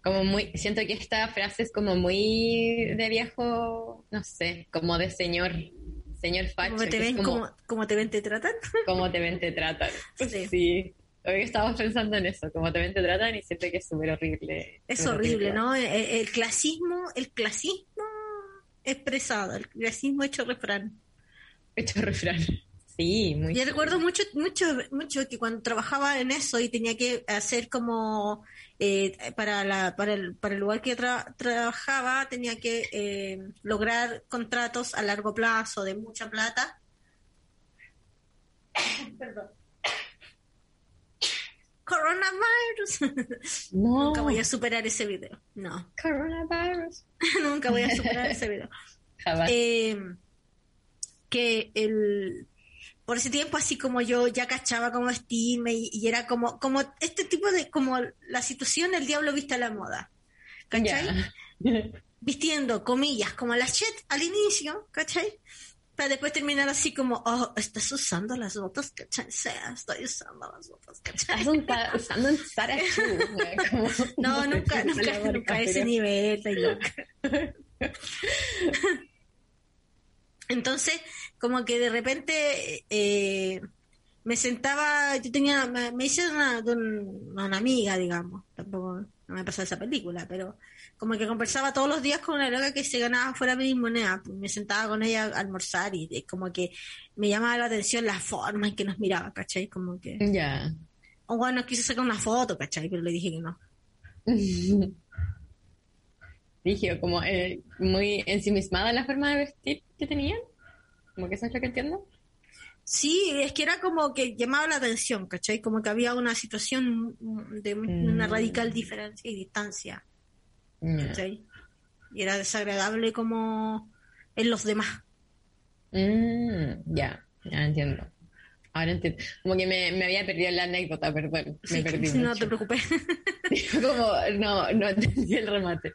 Como muy, siento que esta frase es como muy de viejo, no sé, como de señor, señor facho. Como te ven, como, como, como te ven, te tratan. cómo te ven, te tratan. *laughs* Sí. Sí. Hoy estamos pensando en eso, cómo te ven, te tratan y siento que es súper horrible. Es horrible, ¿no? El, el clasismo, el clasismo expresado, el clasismo hecho refrán. Hecho refrán. Sí, muy. Yo recuerdo mucho, mucho, mucho que cuando trabajaba en eso y tenía que hacer como eh, para la, para el, para el lugar que tra- trabajaba tenía que eh, lograr contratos a largo plazo de mucha plata. *coughs* Perdón. Coronavirus. No, Nunca voy a superar ese video. No, coronavirus. *laughs* nunca voy a superar ese video. Jamás. Eh, que el por ese tiempo así como yo ya cachaba cómo vestirme y, y era como como este tipo de como la situación el diablo viste a la moda ¿cachai? Ya. *laughs* vistiendo comillas como la chet al inicio ¿cachai? para después terminar así como oh estás usando las botas ¿cachai? Sí, estoy usando las botas ¿cachai? Estás usando güey, *laughs* como- no *laughs* nunca nunca nunca a ese nivel. Entonces, como que de repente eh, me sentaba, yo tenía, me, me hice una, una amiga, digamos, tampoco no me pasó esa película, pero como que conversaba todos los días con una loca que se ganaba fuera de mi moneda, pues me sentaba con ella a almorzar y como que me llamaba la atención la forma en que nos miraba, ¿cachai? Como que, Ya. o bueno, quise sacar una foto, ¿cachai? Pero le dije que no. *laughs* Dije, como eh, muy ensimismada la forma de vestir que tenían. Como que eso es lo que entiendo. Sí, es que era como que llamaba la atención, ¿cachai? Como que había una situación de una Mm. radical diferencia y distancia, Ya. ¿cachai? Y era desagradable como en los demás. Mm, ya, ya entiendo. Ahora entiendo. Como que me, me había perdido la anécdota, perdón. Me Sí, perdí *laughs* no mucho. te preocupes. *laughs* como, no, no entendí el remate.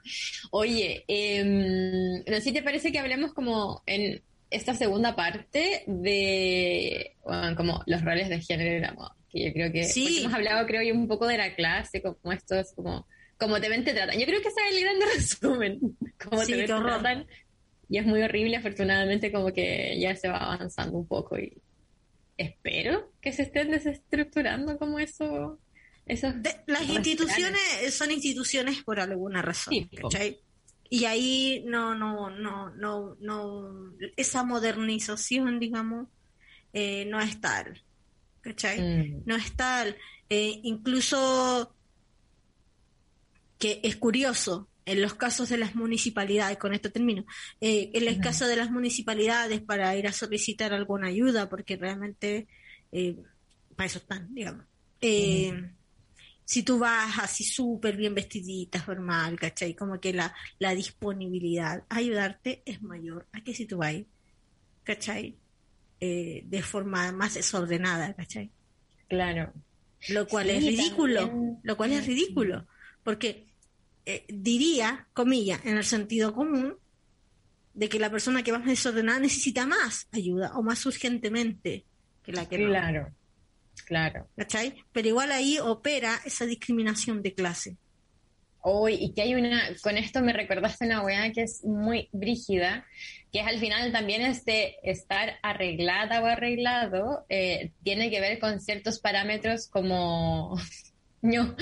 Oye, em, no sé si te parece que hablemos como en esta segunda parte de bueno, como los roles de género en la moda. Que yo creo que Sí. hemos hablado, creo yo, un poco de la clase, como estos, como, como te ven, te tratan. Yo creo que ese es el gran *laughs* resumen. Como Sí, te ven, te tratan. Y es muy horrible, afortunadamente, como que ya se va avanzando un poco y espero que se estén desestructurando como eso. Esos De- las instituciones son instituciones por alguna razón, Sí. Y ahí no, no, no, no, no, esa modernización, digamos, eh, no es tal, ¿cachai? Mm. no es tal. Eh, incluso que es curioso, en los casos de las municipalidades, con esto termino, eh, en el caso de las municipalidades para ir a solicitar alguna ayuda, porque realmente eh, para eso están, digamos. Eh, Si tú vas así súper bien vestidita, formal, ¿cachai? Como que la, la disponibilidad a ayudarte es mayor a que si tú vas, ¿cachai? Eh, de forma más desordenada, ¿cachai? Claro. lo cual Sí, es ridículo, también. lo cual es ridículo, porque eh, diría, comillas, en el sentido común, de que la persona que va más desordenada necesita más ayuda o más urgentemente que la que no, Claro, claro. ¿cachai? Pero igual ahí opera esa discriminación de clase. Hoy, y que hay una, con esto me recordaste una weá que es muy brígida, que es al final también es de estar arreglada o arreglado, eh, tiene que ver con ciertos parámetros como, no,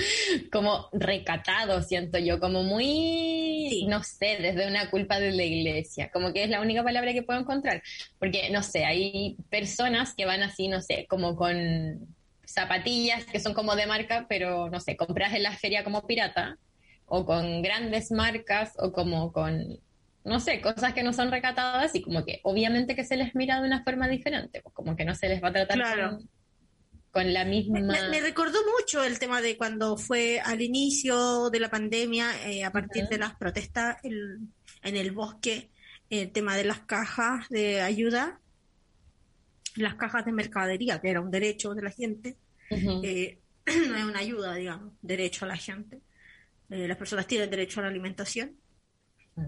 como recatado, siento yo, como muy, Sí. no sé, desde una culpa de la iglesia, como que es la única palabra que puedo encontrar, porque, no sé, hay personas que van así, no sé, como con zapatillas que son como de marca, pero, no sé, compras en la feria como pirata, o con grandes marcas o como con, no sé, cosas que no son recatadas y como que obviamente que se les mira de una forma diferente, pues como que no se les va a tratar Claro. con, con la misma... Me, me recordó mucho el tema de cuando fue al inicio de la pandemia, eh, a partir de las protestas el- en el bosque, el tema de las cajas de ayuda, las cajas de mercadería, que era un derecho de la gente, Ujú. eh, no *clears throat* es una ayuda, digamos, derecho a la gente. Eh, las personas tienen derecho a la alimentación. Mm.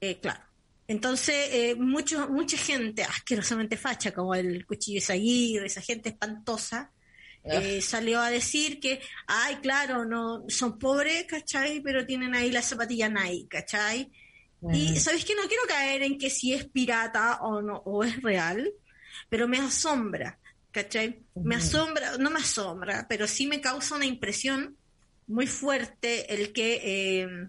Eh, claro. Entonces, eh, mucho, mucha gente asquerosamente facha, como el cuchillo Aguirre, esa gente espantosa, eh, salió a decir que, ay, claro, no son pobres, ¿cachai? Pero tienen ahí las zapatillas Nike, ¿cachai? Y sabes que no quiero caer en que si es pirata o no, o es real, pero me asombra, ¿cachai? Me asombra, no me asombra, pero sí me causa una impresión muy fuerte el que eh,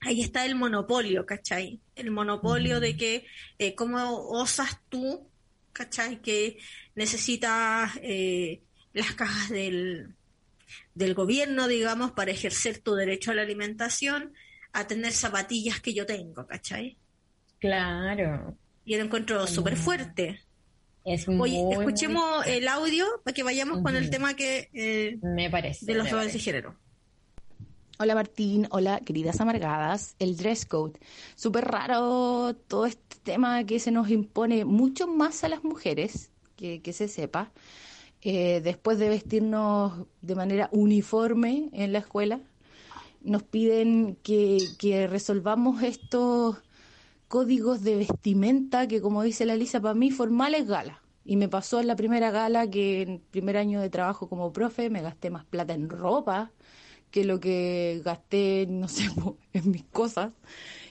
ahí está el monopolio, ¿cachai? El monopolio de que eh, cómo osas tú, ¿cachai? Que necesitas eh, las cajas del, del gobierno, digamos, para ejercer tu derecho a la alimentación, a tener zapatillas que yo tengo, ¿cachai? Claro. Y lo encuentro súper fuerte. Es Oye, muy, escuchemos el audio para que vayamos con el tema que eh, Me parece. de los roles de género. Hola Martín, hola queridas amargadas. El dress code. Súper raro todo este tema que se nos impone mucho más a las mujeres, que, que se sepa, eh, después de vestirnos de manera uniforme en la escuela. Nos piden que, que resolvamos estos códigos de vestimenta que, como dice la Lisa, para mí formal es gala. Y me pasó en la primera gala que en primer año de trabajo como profe me gasté más plata en ropa que lo que gasté, no sé, *laughs* en mis cosas,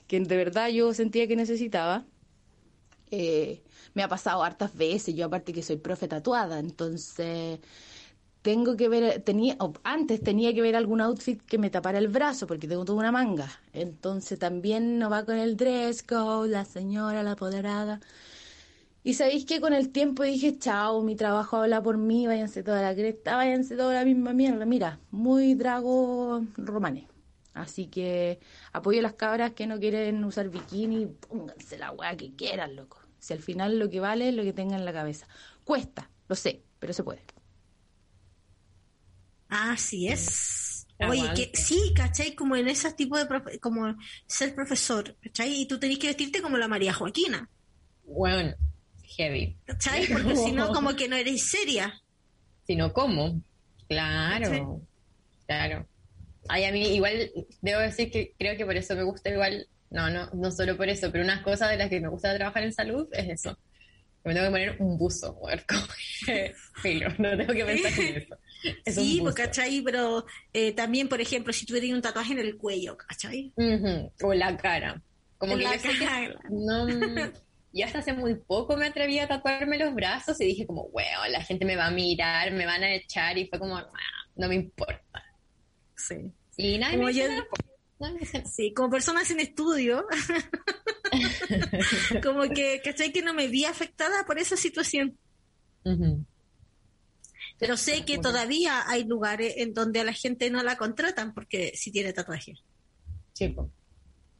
que de verdad yo sentía que necesitaba. Eh, me ha pasado hartas veces, yo aparte que soy profe tatuada, entonces tengo que ver, tenía, antes tenía que ver algún outfit que me tapara el brazo, porque tengo toda una manga. Entonces también no va con el dress code, la señora, la apoderada. Y sabéis que con el tiempo dije, chao, mi trabajo habla por mí, váyanse toda la cresta, váyanse toda la misma mierda. Mira, muy drago romané. Así que apoyo a las cabras que no quieren usar bikini, pónganse la weá que quieran, loco. Si al final lo que vale es lo que tengan en la cabeza. Cuesta, lo sé, pero se puede. Así es. Oye, que sí, ¿cachai? Como en ese tipo de, profe- como ser profesor, ¿cachai? Y tú tenés que vestirte como la María Joaquina, Bueno, heavy. ¿cachai? Porque si no, como que no eres seria. Sino cómo. Claro, claro. Ay, a mí igual debo decir que creo que por eso me gusta igual, no, no, no solo por eso, pero una cosa de las que me gusta trabajar en salud es eso. Me tengo que poner un buzo, mujer, como que, *laughs* filo, no tengo que pensar en eso. *laughs* Es sí, pues. ¿cachai? Pero eh, también, por ejemplo, si tienes un tatuaje en el cuello, ¿cachai? O la cara. Como que la que cara. no, *laughs* yo hasta hace muy poco me atreví a tatuarme los brazos y dije como, weón, la gente me va a mirar, me van a echar y fue como, "Ah, no me importa. Sí. Y nadie Como me yo- nada. *laughs* Sí, como persona sin estudio, *laughs* como que, ¿cachai? Que no me vi afectada por esa situación. Pero sé que todavía hay lugares en donde a la gente no la contratan porque si tiene tatuaje. Sí, po.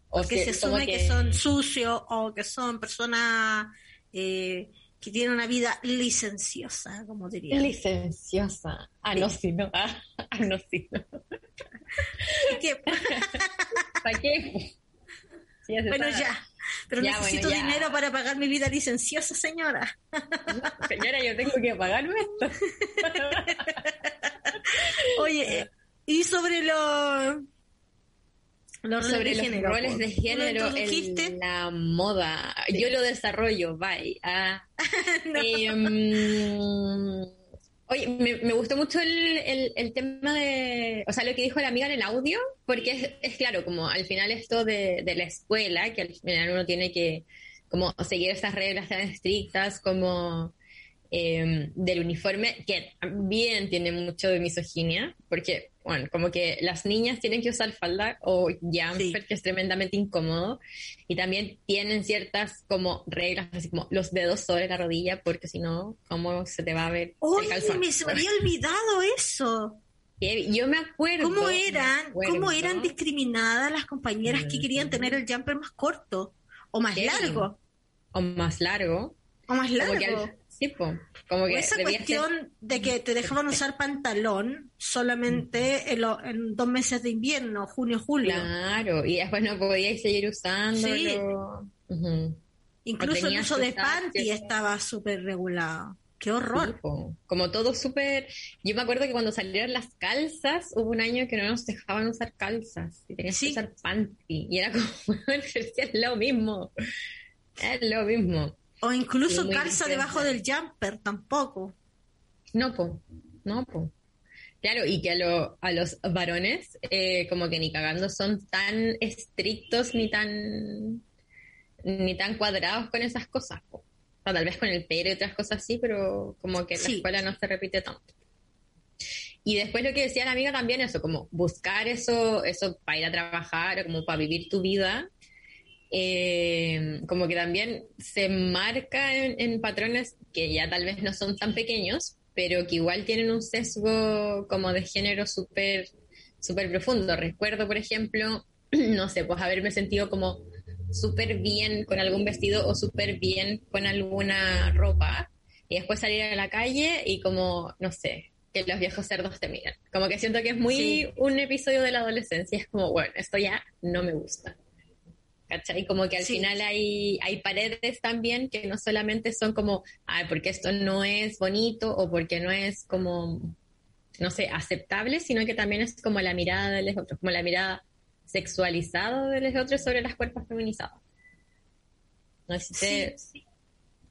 O Porque que- se asume que... son sucios o que son personas eh, que tienen una vida licenciosa, como diría. licenciosa. Ah, no, sí, no. Ah, no, ¿Para qué? Sí, bueno, ya. Pero Ya, necesito bueno, ya. dinero para pagar mi vida licenciosa, señora. *laughs* Señora, yo tengo que pagarme esto. *laughs* Oye, y sobre los los roles sobre de los género, roles de ¿Tú lo género en la moda. Yo lo desarrollo, bye. Ah, *laughs* No. em, oye, me, me gustó mucho el, el- el tema de, o sea, lo que dijo la amiga en el audio, porque es, es claro, como al final esto de, de la escuela, que al final uno tiene que como seguir esas reglas tan estrictas como eh, del uniforme, que también tiene mucho de misoginia, porque, bueno, como que las niñas tienen que usar falda o jumper, Sí. que es tremendamente incómodo, y también tienen ciertas como reglas, así como los dedos sobre la rodilla, porque si no, ¿cómo se te va a ver el Oye, calzón? me, se me había olvidado eso. Yo me acuerdo. ¿Cómo eran, acuerdo. cómo eran discriminadas las compañeras que querían Ujú. tener el jumper más corto o más largo? O más largo. O más Como largo. que al- O esa ser- cuestión de que te dejaban usar pantalón solamente en, lo- en dos meses de invierno, junio, julio. Claro, y después no podíais seguir usándolo. Sí. Incluso el uso de panty estaba súper regulado. Qué horror. Como todo súper... Yo me acuerdo que cuando salieron las calzas, hubo un año que no nos dejaban usar calzas y tenías Sí. que usar panty. Y era como, *laughs* es lo mismo. Es lo mismo. O incluso Sí, calza debajo del jumper, tampoco. No, po. No, po. Claro, y que a, lo- a los varones, eh, como que ni cagando son tan estrictos ni tan ni tan cuadrados con esas cosas. po. O sea, tal vez con el pelo y otras cosas así, pero como que en la Sí. escuela no se repite tanto. Y después lo que decía la amiga también, eso, como buscar eso, eso para ir a trabajar, o como para vivir tu vida, eh, como que también se marca en, en patrones que ya tal vez no son tan pequeños, pero que igual tienen un sesgo como de género súper súper profundo. Recuerdo, por ejemplo, *clears throat* no sé, pues haberme sentido como súper bien con algún vestido o súper bien con alguna ropa y después salir a la calle y como, no sé, que los viejos cerdos te miran. Como que siento que es muy Sí. un episodio de la adolescencia, es como, bueno, esto ya no me gusta. ¿Cachai? Como que al Sí. final hay, hay paredes también que no solamente son como, ay, porque esto no es bonito o porque no es como, no sé, aceptable, sino que también es como la mirada de los otros, como la mirada sexualizada de los otros sobre las cuerpos feminizados. No sé si te, Sí.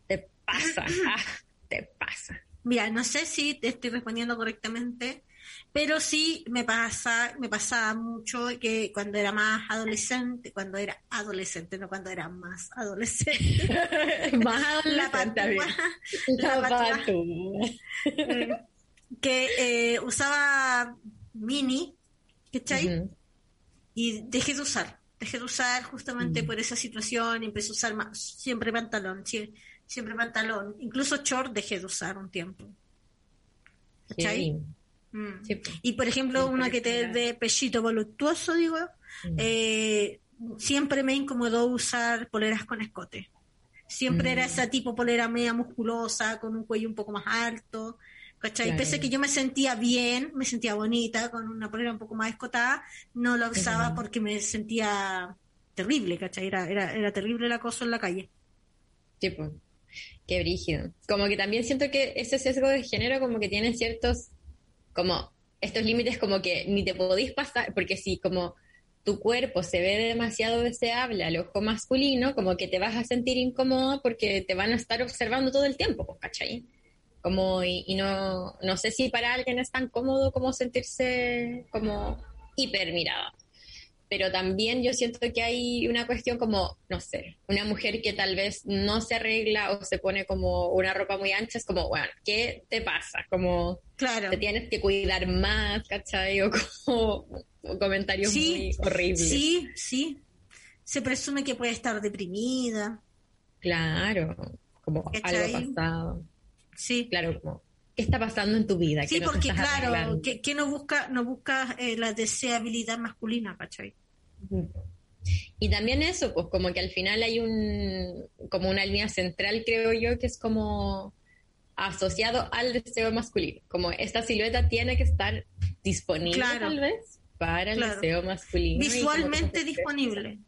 te pasa, ah, te pasa. Mira, no sé si te estoy respondiendo correctamente, pero sí me pasa, me pasaba mucho que cuando era más adolescente, cuando era adolescente, no cuando era más adolescente, *laughs* Más la adolescente, la La patúa. patúa. eh, que eh, usaba mini, ¿cachai? Ujú. Y dejé de usar, dejé de usar justamente por esa situación empecé a usar más, siempre pantalón, sie- siempre pantalón, incluso short dejé de usar un tiempo. ¿Cachai? Sí, Mm. sí. Y por ejemplo, una que te parece de pechito voluptuoso, digo, Mm. eh, siempre me incomodó usar poleras con escote. Siempre era Mm. esa tipo polera media musculosa, con un cuello un poco más alto. ¿Cachai? Claro. Pese a que yo me sentía bien, me sentía bonita, con una polera un poco más escotada, no la usaba porque me sentía terrible, ¿cachai? Era, era, era terrible el acoso en la calle. Tipo, qué brígido. Como que también siento que ese sesgo de género como que tiene ciertos, como estos límites como que ni te podís pasar, porque si como tu cuerpo se ve demasiado deseable al ojo masculino, como que te vas a sentir incómodo porque te van a estar observando todo el tiempo, pues, ¿cachai? Como, y, y no, no sé si para alguien es tan cómodo como sentirse como hiper mirada. Pero también yo siento que hay una cuestión como, no sé, una mujer que tal vez no se arregla o se pone como una ropa muy ancha, es como, bueno, ¿qué te pasa? Como, Claro. te tienes que cuidar más, ¿cachai? O como o *laughs* comentarios Sí, muy horribles. Sí, sí. Se presume que puede estar deprimida. Claro, como ¿Cachai? algo pasado. Sí. Claro, como, ¿qué está pasando en tu vida? Sí, que no te porque claro, que no busca, no busca eh, la deseabilidad masculina, ¿cachai? Y también eso, pues como que al final hay un, como una línea central, creo yo, que es como asociado al deseo masculino. Como esta silueta tiene que estar disponible Claro. tal vez para el Claro. deseo masculino. Visualmente disponible.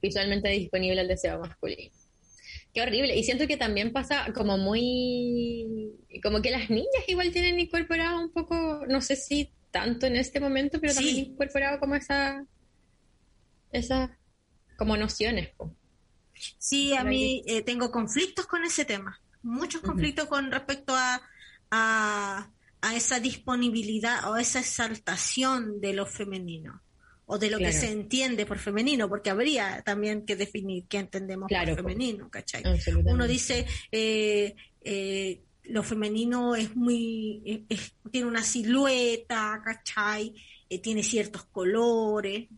Visualmente disponible al deseo masculino. Qué horrible. Y siento que también pasa como muy... Como que las niñas igual tienen incorporado un poco, no sé si tanto en este momento, pero Sí. también incorporado como esa... Esas como nociones. po. Sí, a mí eh, tengo conflictos con ese tema. Muchos conflictos con respecto a, a, a esa disponibilidad o esa exaltación de lo femenino. O de lo que se entiende por femenino, porque habría también que definir qué entendemos Claro, por po. femenino, ¿cachai? Uno dice eh, eh, lo femenino es muy es- tiene una silueta ¿cachai? Eh, tiene ciertos colores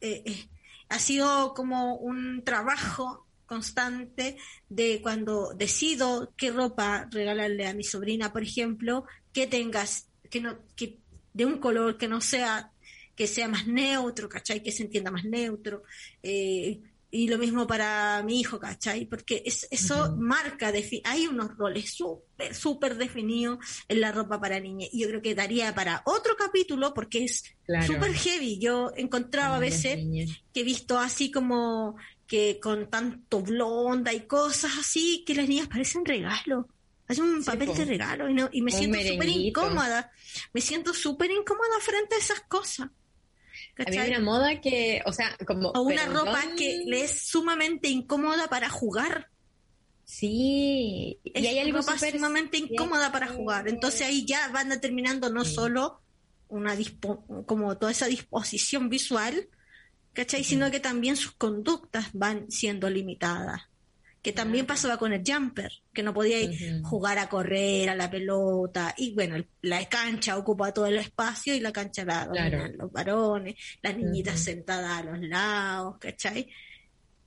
eh, eh, ha sido como un trabajo constante de cuando decido qué ropa regalarle a mi sobrina por ejemplo que tengas que no que de un color que no sea que sea más neutro, ¿cachai? Que se entienda más neutro. Eh, y lo mismo para mi hijo, ¿cachai? Porque es- eso marca, hay unos roles súper, súper definidos en la ropa para niñas. Y yo creo que daría para otro capítulo porque es Claro. súper heavy. Yo encontraba a veces niñas. que he visto así como que con tanto blonda y cosas así, que las niñas parecen regalo. Hacen un Sí, papel po. de regalo y, no, y me Un siento súper incómoda. Me siento súper incómoda frente a esas cosas. ¿Cachai? una moda que, o sea, como... O una perdón, ropa que le es sumamente incómoda para jugar. Sí, y Es hay algo ropa sumamente incómoda para jugar. Entonces ahí ya van determinando no Sí. solo una dispo- como toda esa disposición visual, ¿cachai? Sino que también sus conductas van siendo limitadas. Que también pasaba con el jumper, que no podía Ujú. jugar a correr, a la pelota, y bueno, la cancha ocupa todo el espacio y la cancha la dominan Claro. los varones, las niñitas sentadas a los lados, ¿cachai?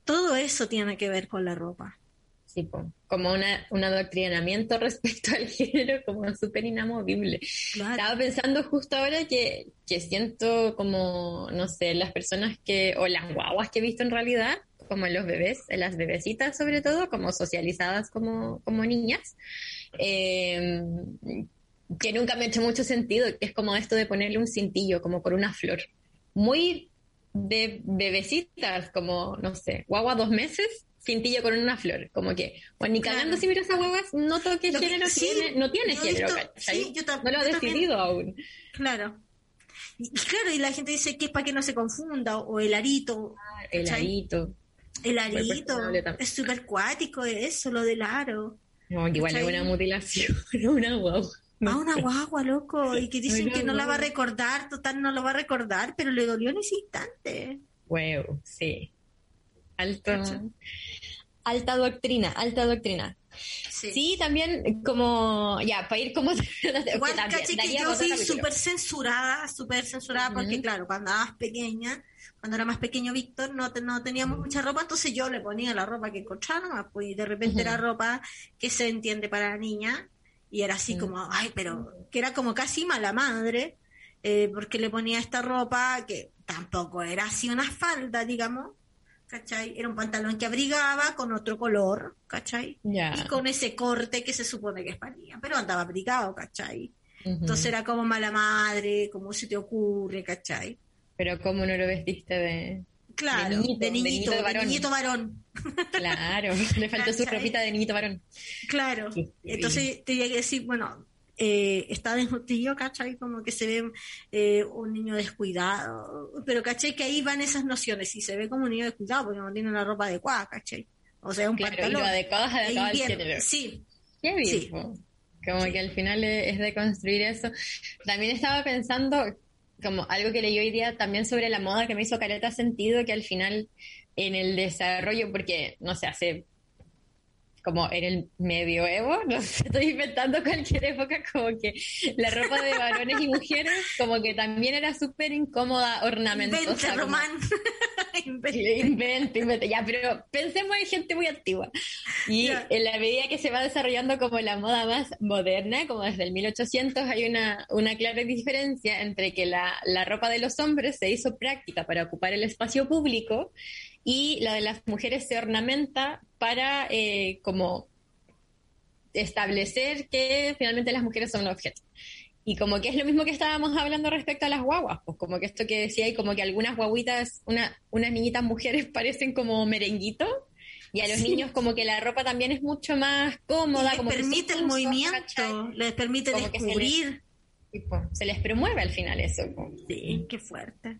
Todo eso tiene que ver con la ropa. Sí, como una, un adoctrinamiento *laughs* respecto al género como súper inamovible. Claro. Estaba pensando justo ahora que, que siento como, no sé, las personas que, o las guaguas que he visto en realidad, como los bebés, las bebecitas sobre todo, como socializadas como, como niñas, eh, que nunca me ha hecho mucho sentido, que es como esto de ponerle un cintillo, como por una flor. Muy de bebecitas, como, no sé, guagua dos meses, cintillo con una flor. Como que, bueno, ni Claro. cagando si miras a guaguas, no toque Lo que- género, sí, tiene, no tiene género, sí, yo no lo ha decidido aún. Claro. Y, claro, y la gente dice que es para que no se confunda, o el arito. El ¿cachai? arito. El arito. Es súper cuático eso, lo del aro. No, igual es una mutilación, *laughs* una guagua. No a una sé. guagua, loco, y que dicen que no la va a recordar, total no lo va a recordar, pero le dolió en ese instante. Huevo, sí. Alto. Alta doctrina, alta doctrina. Sí. Sí, también como, ya, para ir como... *laughs* Igual, caché que yo capítulo. súper censurada, súper censurada, porque claro, cuando era más pequeña, cuando era más pequeño Víctor, no, no teníamos mucha ropa, entonces yo le ponía la ropa que encontraba, nomás, pues, y de repente era ropa que se entiende para la niña, y era así Mm. como, ay, pero que era como casi mala madre, eh, porque le ponía esta ropa que tampoco era así una falda, digamos, ¿cachai? Era un pantalón que abrigaba con otro color, ¿cachai? Y con ese corte que se supone que es panía, pero andaba abrigado, ¿cachai? Entonces era como mala madre, como se te ocurre, ¿cachai? Pero ¿cómo no lo vestiste de...? Claro, niñito, de de niñito, niñito de de varón. niñito varón. Claro, *laughs* le faltó su ropita de niñito varón. Claro. Entonces tenía que decir, bueno, eh, está desnutrido, ¿cachai? Como que se ve eh, un niño descuidado. Pero, ¿cachai? Que ahí van esas nociones. Y se ve como un niño descuidado porque no tiene la ropa adecuada, ¿cachai? O sea, un Claro, pantalón. lo adecuado adecuado al. Sí, Qué bien, Sí. Como que al final es de construir eso. También estaba pensando, como algo que leí hoy día también sobre la moda que me hizo careta sentido, que al final en el desarrollo, porque, no sé, hace como en el medioevo, *laughs* no sé, estoy inventando cualquier época, como que la ropa de varones y mujeres, como que también era súper incómoda, ornamentosa. invente, como- Román. Invente. Invente, invente, ya, pero pensemos en gente muy antigua. Y Ya. en la medida que se va desarrollando como la moda más moderna, como desde el 1800, hay una, una clara diferencia entre que la, la ropa de los hombres se hizo práctica para ocupar el espacio público y la de las mujeres se ornamenta para eh, como establecer que finalmente las mujeres son un objeto. Y como que es lo mismo que estábamos hablando respecto a las guaguas, pues como que esto que decía, y como que algunas guaguitas, una, unas niñitas mujeres *laughs* parecen como merenguito, y a los niños como que la ropa también es mucho más cómoda, les como permite el movimiento, ¿cachai? les permite se les- descubrir. Tipo, se les promueve al final eso. Sí, qué fuerte.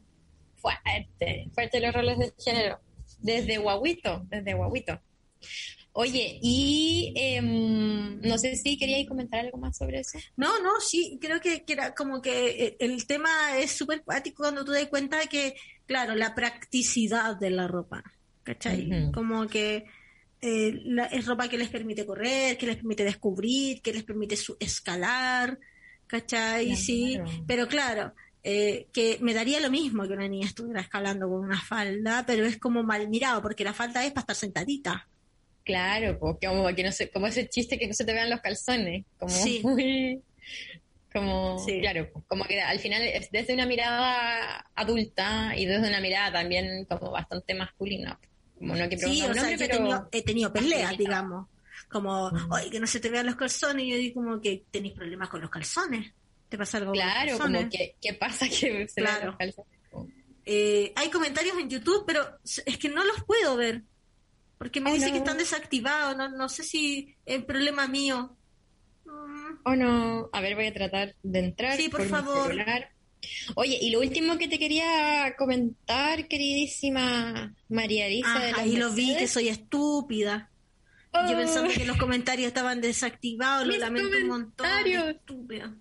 Fuerte, fuerte los roles de género. Desde guaguito, desde guaguito. Oye, y em, no sé si queríais comentar algo más sobre eso. No, no, sí, creo que, que era como que eh, el tema es súper cuático cuando tú das cuenta de que, claro, la practicidad de la ropa, ¿cachai? Como que eh, la- es ropa que les permite correr, que les permite descubrir, que les permite su- escalar, ¿cachai? Claro. Sí, pero claro, eh, que me daría lo mismo que una niña estuviera escalando con una falda, pero es como mal mirado, porque la falda es para estar sentadita. Claro, pues como que no sé, como ese chiste que no se te vean los calzones, como Sí. *laughs* muy como Sí. claro, como que al final es desde una mirada adulta y desde una mirada también como bastante masculina. Como no que Sí, o un sea, hombre, yo he pero tenido, he tenido peleas, digamos. Como, oye, que no se te vean los calzones. Y yo digo, como que tenéis problemas con los calzones. ¿Te pasa algo claro, con como que qué pasa *laughs* que se Claro. Eh, hay comentarios en YouTube, pero es que no los puedo ver. Porque me Oh, dice no. que están desactivados. No, no sé si es problema mío. Mm, Oh no, a ver, voy a tratar de entrar Sí, por favor. Oye, y lo último que te quería comentar, queridísima María Elisa de Ajá, las y lo vi que soy estúpida. Yo Oh. pensando que los comentarios estaban desactivados, lo lamento un montón. Estúpida.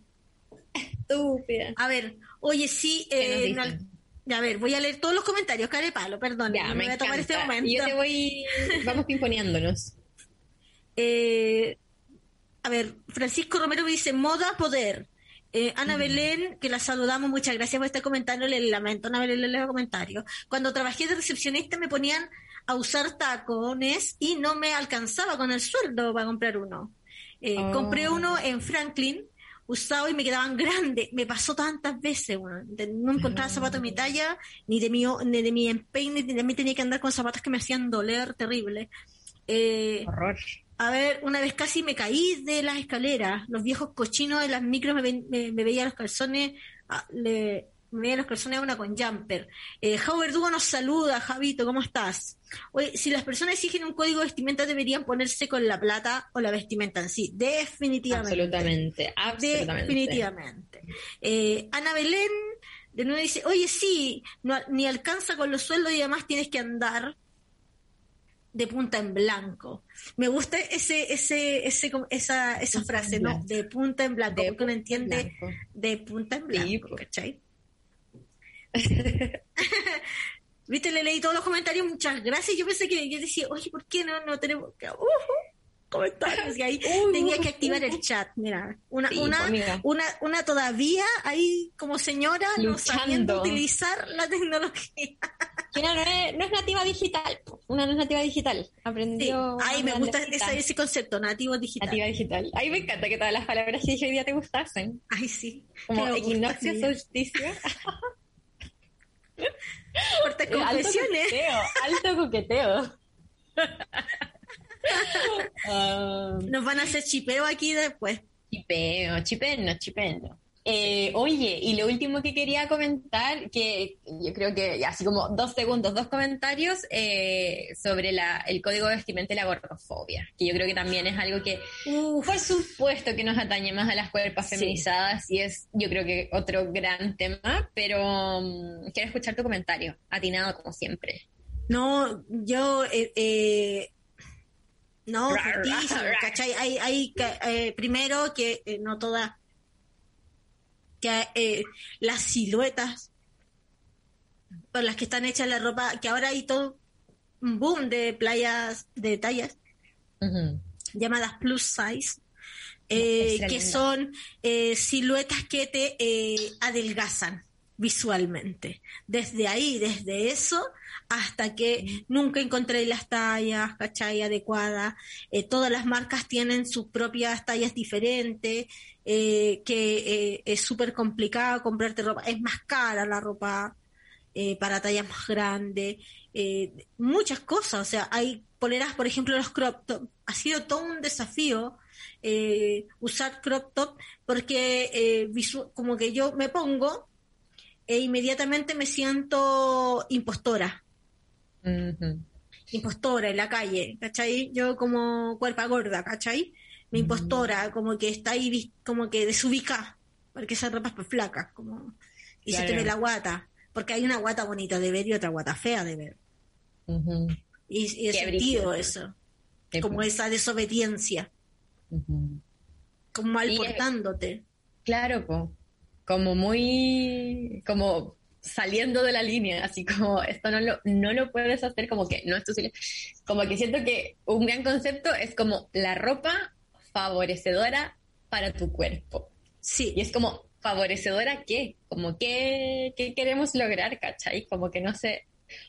Estúpida. A ver, oye, sí, ¿Qué nos eh, al- a ver, voy a leer todos los comentarios, care palo, perdón, Ya, me, me voy a tomar este momento. Y yo te voy, vamos pimponeándonos. *laughs* Eh, a ver, Francisco Romero me dice, moda, poder. Eh, Mm. Ana Belén, que la saludamos, muchas gracias por este comentario, le lamento, Ana Belén, le leo comentarios. Cuando trabajé de recepcionista me ponían a usar tacones y no me alcanzaba con el sueldo para comprar uno. Eh, Oh. Compré uno en Franklin, usado y me quedaban grandes. Me pasó tantas veces, bueno, de- no encontraba zapatos de mi talla, ni de mi, ni de mi empeine, ni también tenía que andar con zapatos que me hacían doler terrible. Eh, Horror. a ver, una vez casi me caí de las escaleras. Los viejos cochinos de las micros me, me, me veían los calzones, ah, le, me veían los calzones a una con jumper. Eh, Jau Verdugo nos saluda, Javito, ¿cómo estás? Oye, si las personas exigen un código de vestimenta, deberían ponerse con la plata o la vestimenta en sí. Definitivamente. Absolutamente, absolutamente. Definitivamente. Eh, Ana Belén de nuevo dice, oye, sí, no, ni alcanza con los sueldos y además tienes que andar de punta en blanco. Me gusta ese, ese, ese, esa, esa frase, ¿no? De punta en blanco, De porque uno entiende blanco. de punta en blanco. ¿cachai? *laughs* Viste, le leí todos los comentarios, muchas gracias. Yo pensé que yo decía, oye, ¿por qué no, no tenemos que- *laughs* uh, comentarios? Y ahí Uh, tenía que activar el chat. Mira, una, Sí, una, pues, una, una todavía ahí como señora no sabiendo utilizar la tecnología. *laughs* No es, no es nativa digital, una no es nativa digital. Sí. Aprendió. Ay, me gusta ese, ese concepto, nativo digital. Nativa digital. Ay, me encanta que todas las palabras que dije hoy día te gustasen. Ay, sí. Como equinoccio, solsticio. Fuertes Alto confesiones. coqueteo, alto coqueteo. *laughs* Ah, Nos van a hacer chipeo aquí después. chipeo, chipeno, chipeno. Eh, oye, y lo último que quería comentar, que yo creo que así como dos segundos, dos comentarios eh, sobre la, el código de vestimenta y la gordofobia, que yo creo que también es algo que, por supuesto que nos atañe más a las cuerpas Sí. feminizadas y es, yo creo que otro gran tema, pero mm, quiero escuchar tu comentario, atinado como siempre. No, yo, eh, eh, no. ¿cachai? Hay, hay, eh, primero que eh, no todas, que eh, las siluetas por las que están hechas la ropa, que ahora hay todo un boom de playas de tallas llamadas plus size, eh, que son eh, siluetas que te eh, adelgazan visualmente. Desde ahí, desde eso, hasta que nunca encontré las tallas, ¿cachai? Adecuadas. Todas las marcas tienen sus propias tallas diferentes, eh, que eh, es súper complicado comprarte ropa. Es más cara la ropa eh, para tallas más grandes, muchas cosas, o sea, hay poleras, por ejemplo, los crop top, ha sido todo un desafío usar crop top porque como que yo me pongo e inmediatamente me siento impostora, impostora en la calle, ¿cachai? Yo como cuerpa gorda, ¿cachai? Me impostora, como que está ahí, como que desubica, porque esa ropa es para flacas, como, y se te ve la guata, porque hay una guata bonita de ver y otra guata fea de ver. Y, Qué sentido eso, Qué como esa desobediencia, como mal Y, portándote. Claro, po. como muy, como saliendo de la línea, así como esto no lo, no lo puedes hacer, como que no es tu. Como que siento que un gran concepto es como la ropa favorecedora para tu cuerpo. Sí, Y es como, ¿favorecedora qué? Como qué, qué queremos lograr, ¿cachai? Como que no sé,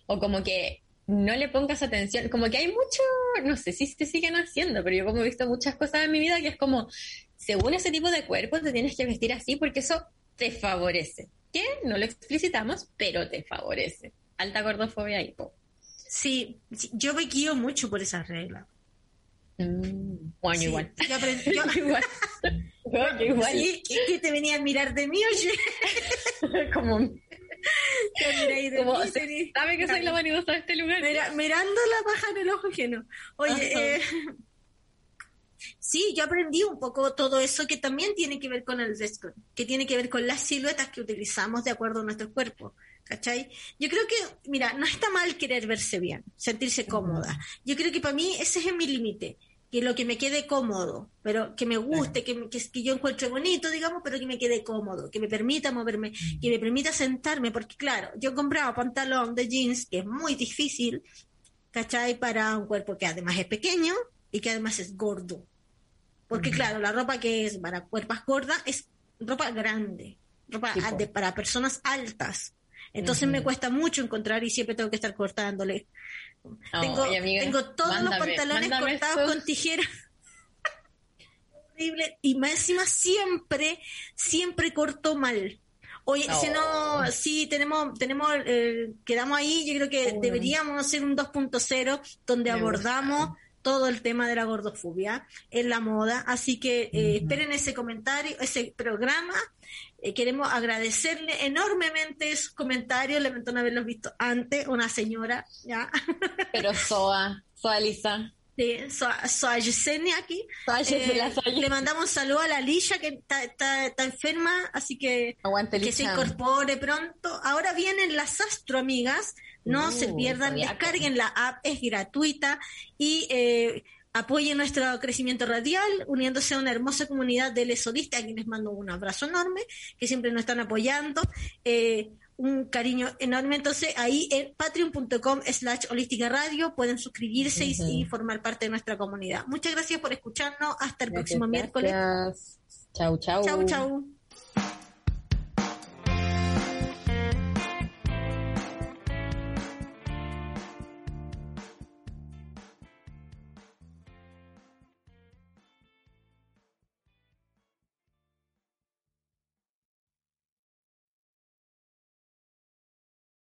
o como que no le pongas atención, como que hay mucho, no sé si se siguen haciendo, pero yo como he visto muchas cosas en mi vida que es como, según ese tipo de cuerpo te tienes que vestir así porque eso te favorece. Que no lo explicitamos, pero te favorece. Alta gordofobia ahí, po. sí, sí, yo me guío mucho por esas reglas. Mm, bueno, Sí, igual. yo aprendí- yo- *laughs* igual. *laughs* Yo igual. Sí, ¿y qué te venía a mirar de mí, oye? *laughs* como, de como mí, se tenés- sabe que soy la vanidosa de este lugar. Mira- mirando la paja en el ojo ajeno. Oye, eh, sí, yo aprendí un poco todo eso que también tiene que ver con el dress que tiene que ver con las siluetas que utilizamos de acuerdo a nuestro cuerpo. ¿Cachai? Yo creo que, mira, no está mal querer verse bien, sentirse cómoda. Yo creo que para mí ese es mi límite, que lo que me quede cómodo, pero que me guste, que, que, que yo encuentre bonito, digamos, pero que me quede cómodo, que me permita moverme, que me permita sentarme, porque claro, yo compraba pantalón de jeans, que es muy difícil, ¿cachai? Para un cuerpo que además es pequeño y que además es gordo. Porque claro, la ropa que es para cuerpos gordas es ropa grande, ropa Sí, de- para personas altas. Entonces me cuesta mucho encontrar y siempre tengo que estar cortándole. tengo, Ay, amiga, tengo todos mándame- los pantalones cortados con tijeras. Horrible. Y más encima siempre, siempre corto mal. Oye, si no, Oh. sí, tenemos, tenemos, eh, quedamos ahí, yo creo que deberíamos hacer un 2.0 donde Me abordamos gusta. todo el tema de la gordofobia en la moda. Así que eh, esperen ese comentario, ese programa. Eh, queremos agradecerle enormemente sus comentarios. Lamento no haberlos visto antes. Una señora, ya, *laughs* Pero Soa, Soa Lisa. de Soa Soa Yesenia aquí. Soa Eh, Yesenia, Soa le mandamos un saludo a la Lisha que está, está, está enferma, así que Aguante que se incorpore pronto. Ahora vienen las Astro Amigas, no Uh, se pierdan, zodiaco. descarguen la app, es gratuita y eh, apoyen nuestro crecimiento radial, uniéndose a una hermosa comunidad de lesodistas, a quienes mando un abrazo enorme, que siempre nos están apoyando. Eh, un cariño enorme. Entonces, ahí en patreon.com slash holística radio pueden suscribirse y- formar parte de nuestra comunidad. Muchas gracias por escucharnos. Hasta el próximo Gracias, miércoles. Chau, chau. Chau, chau.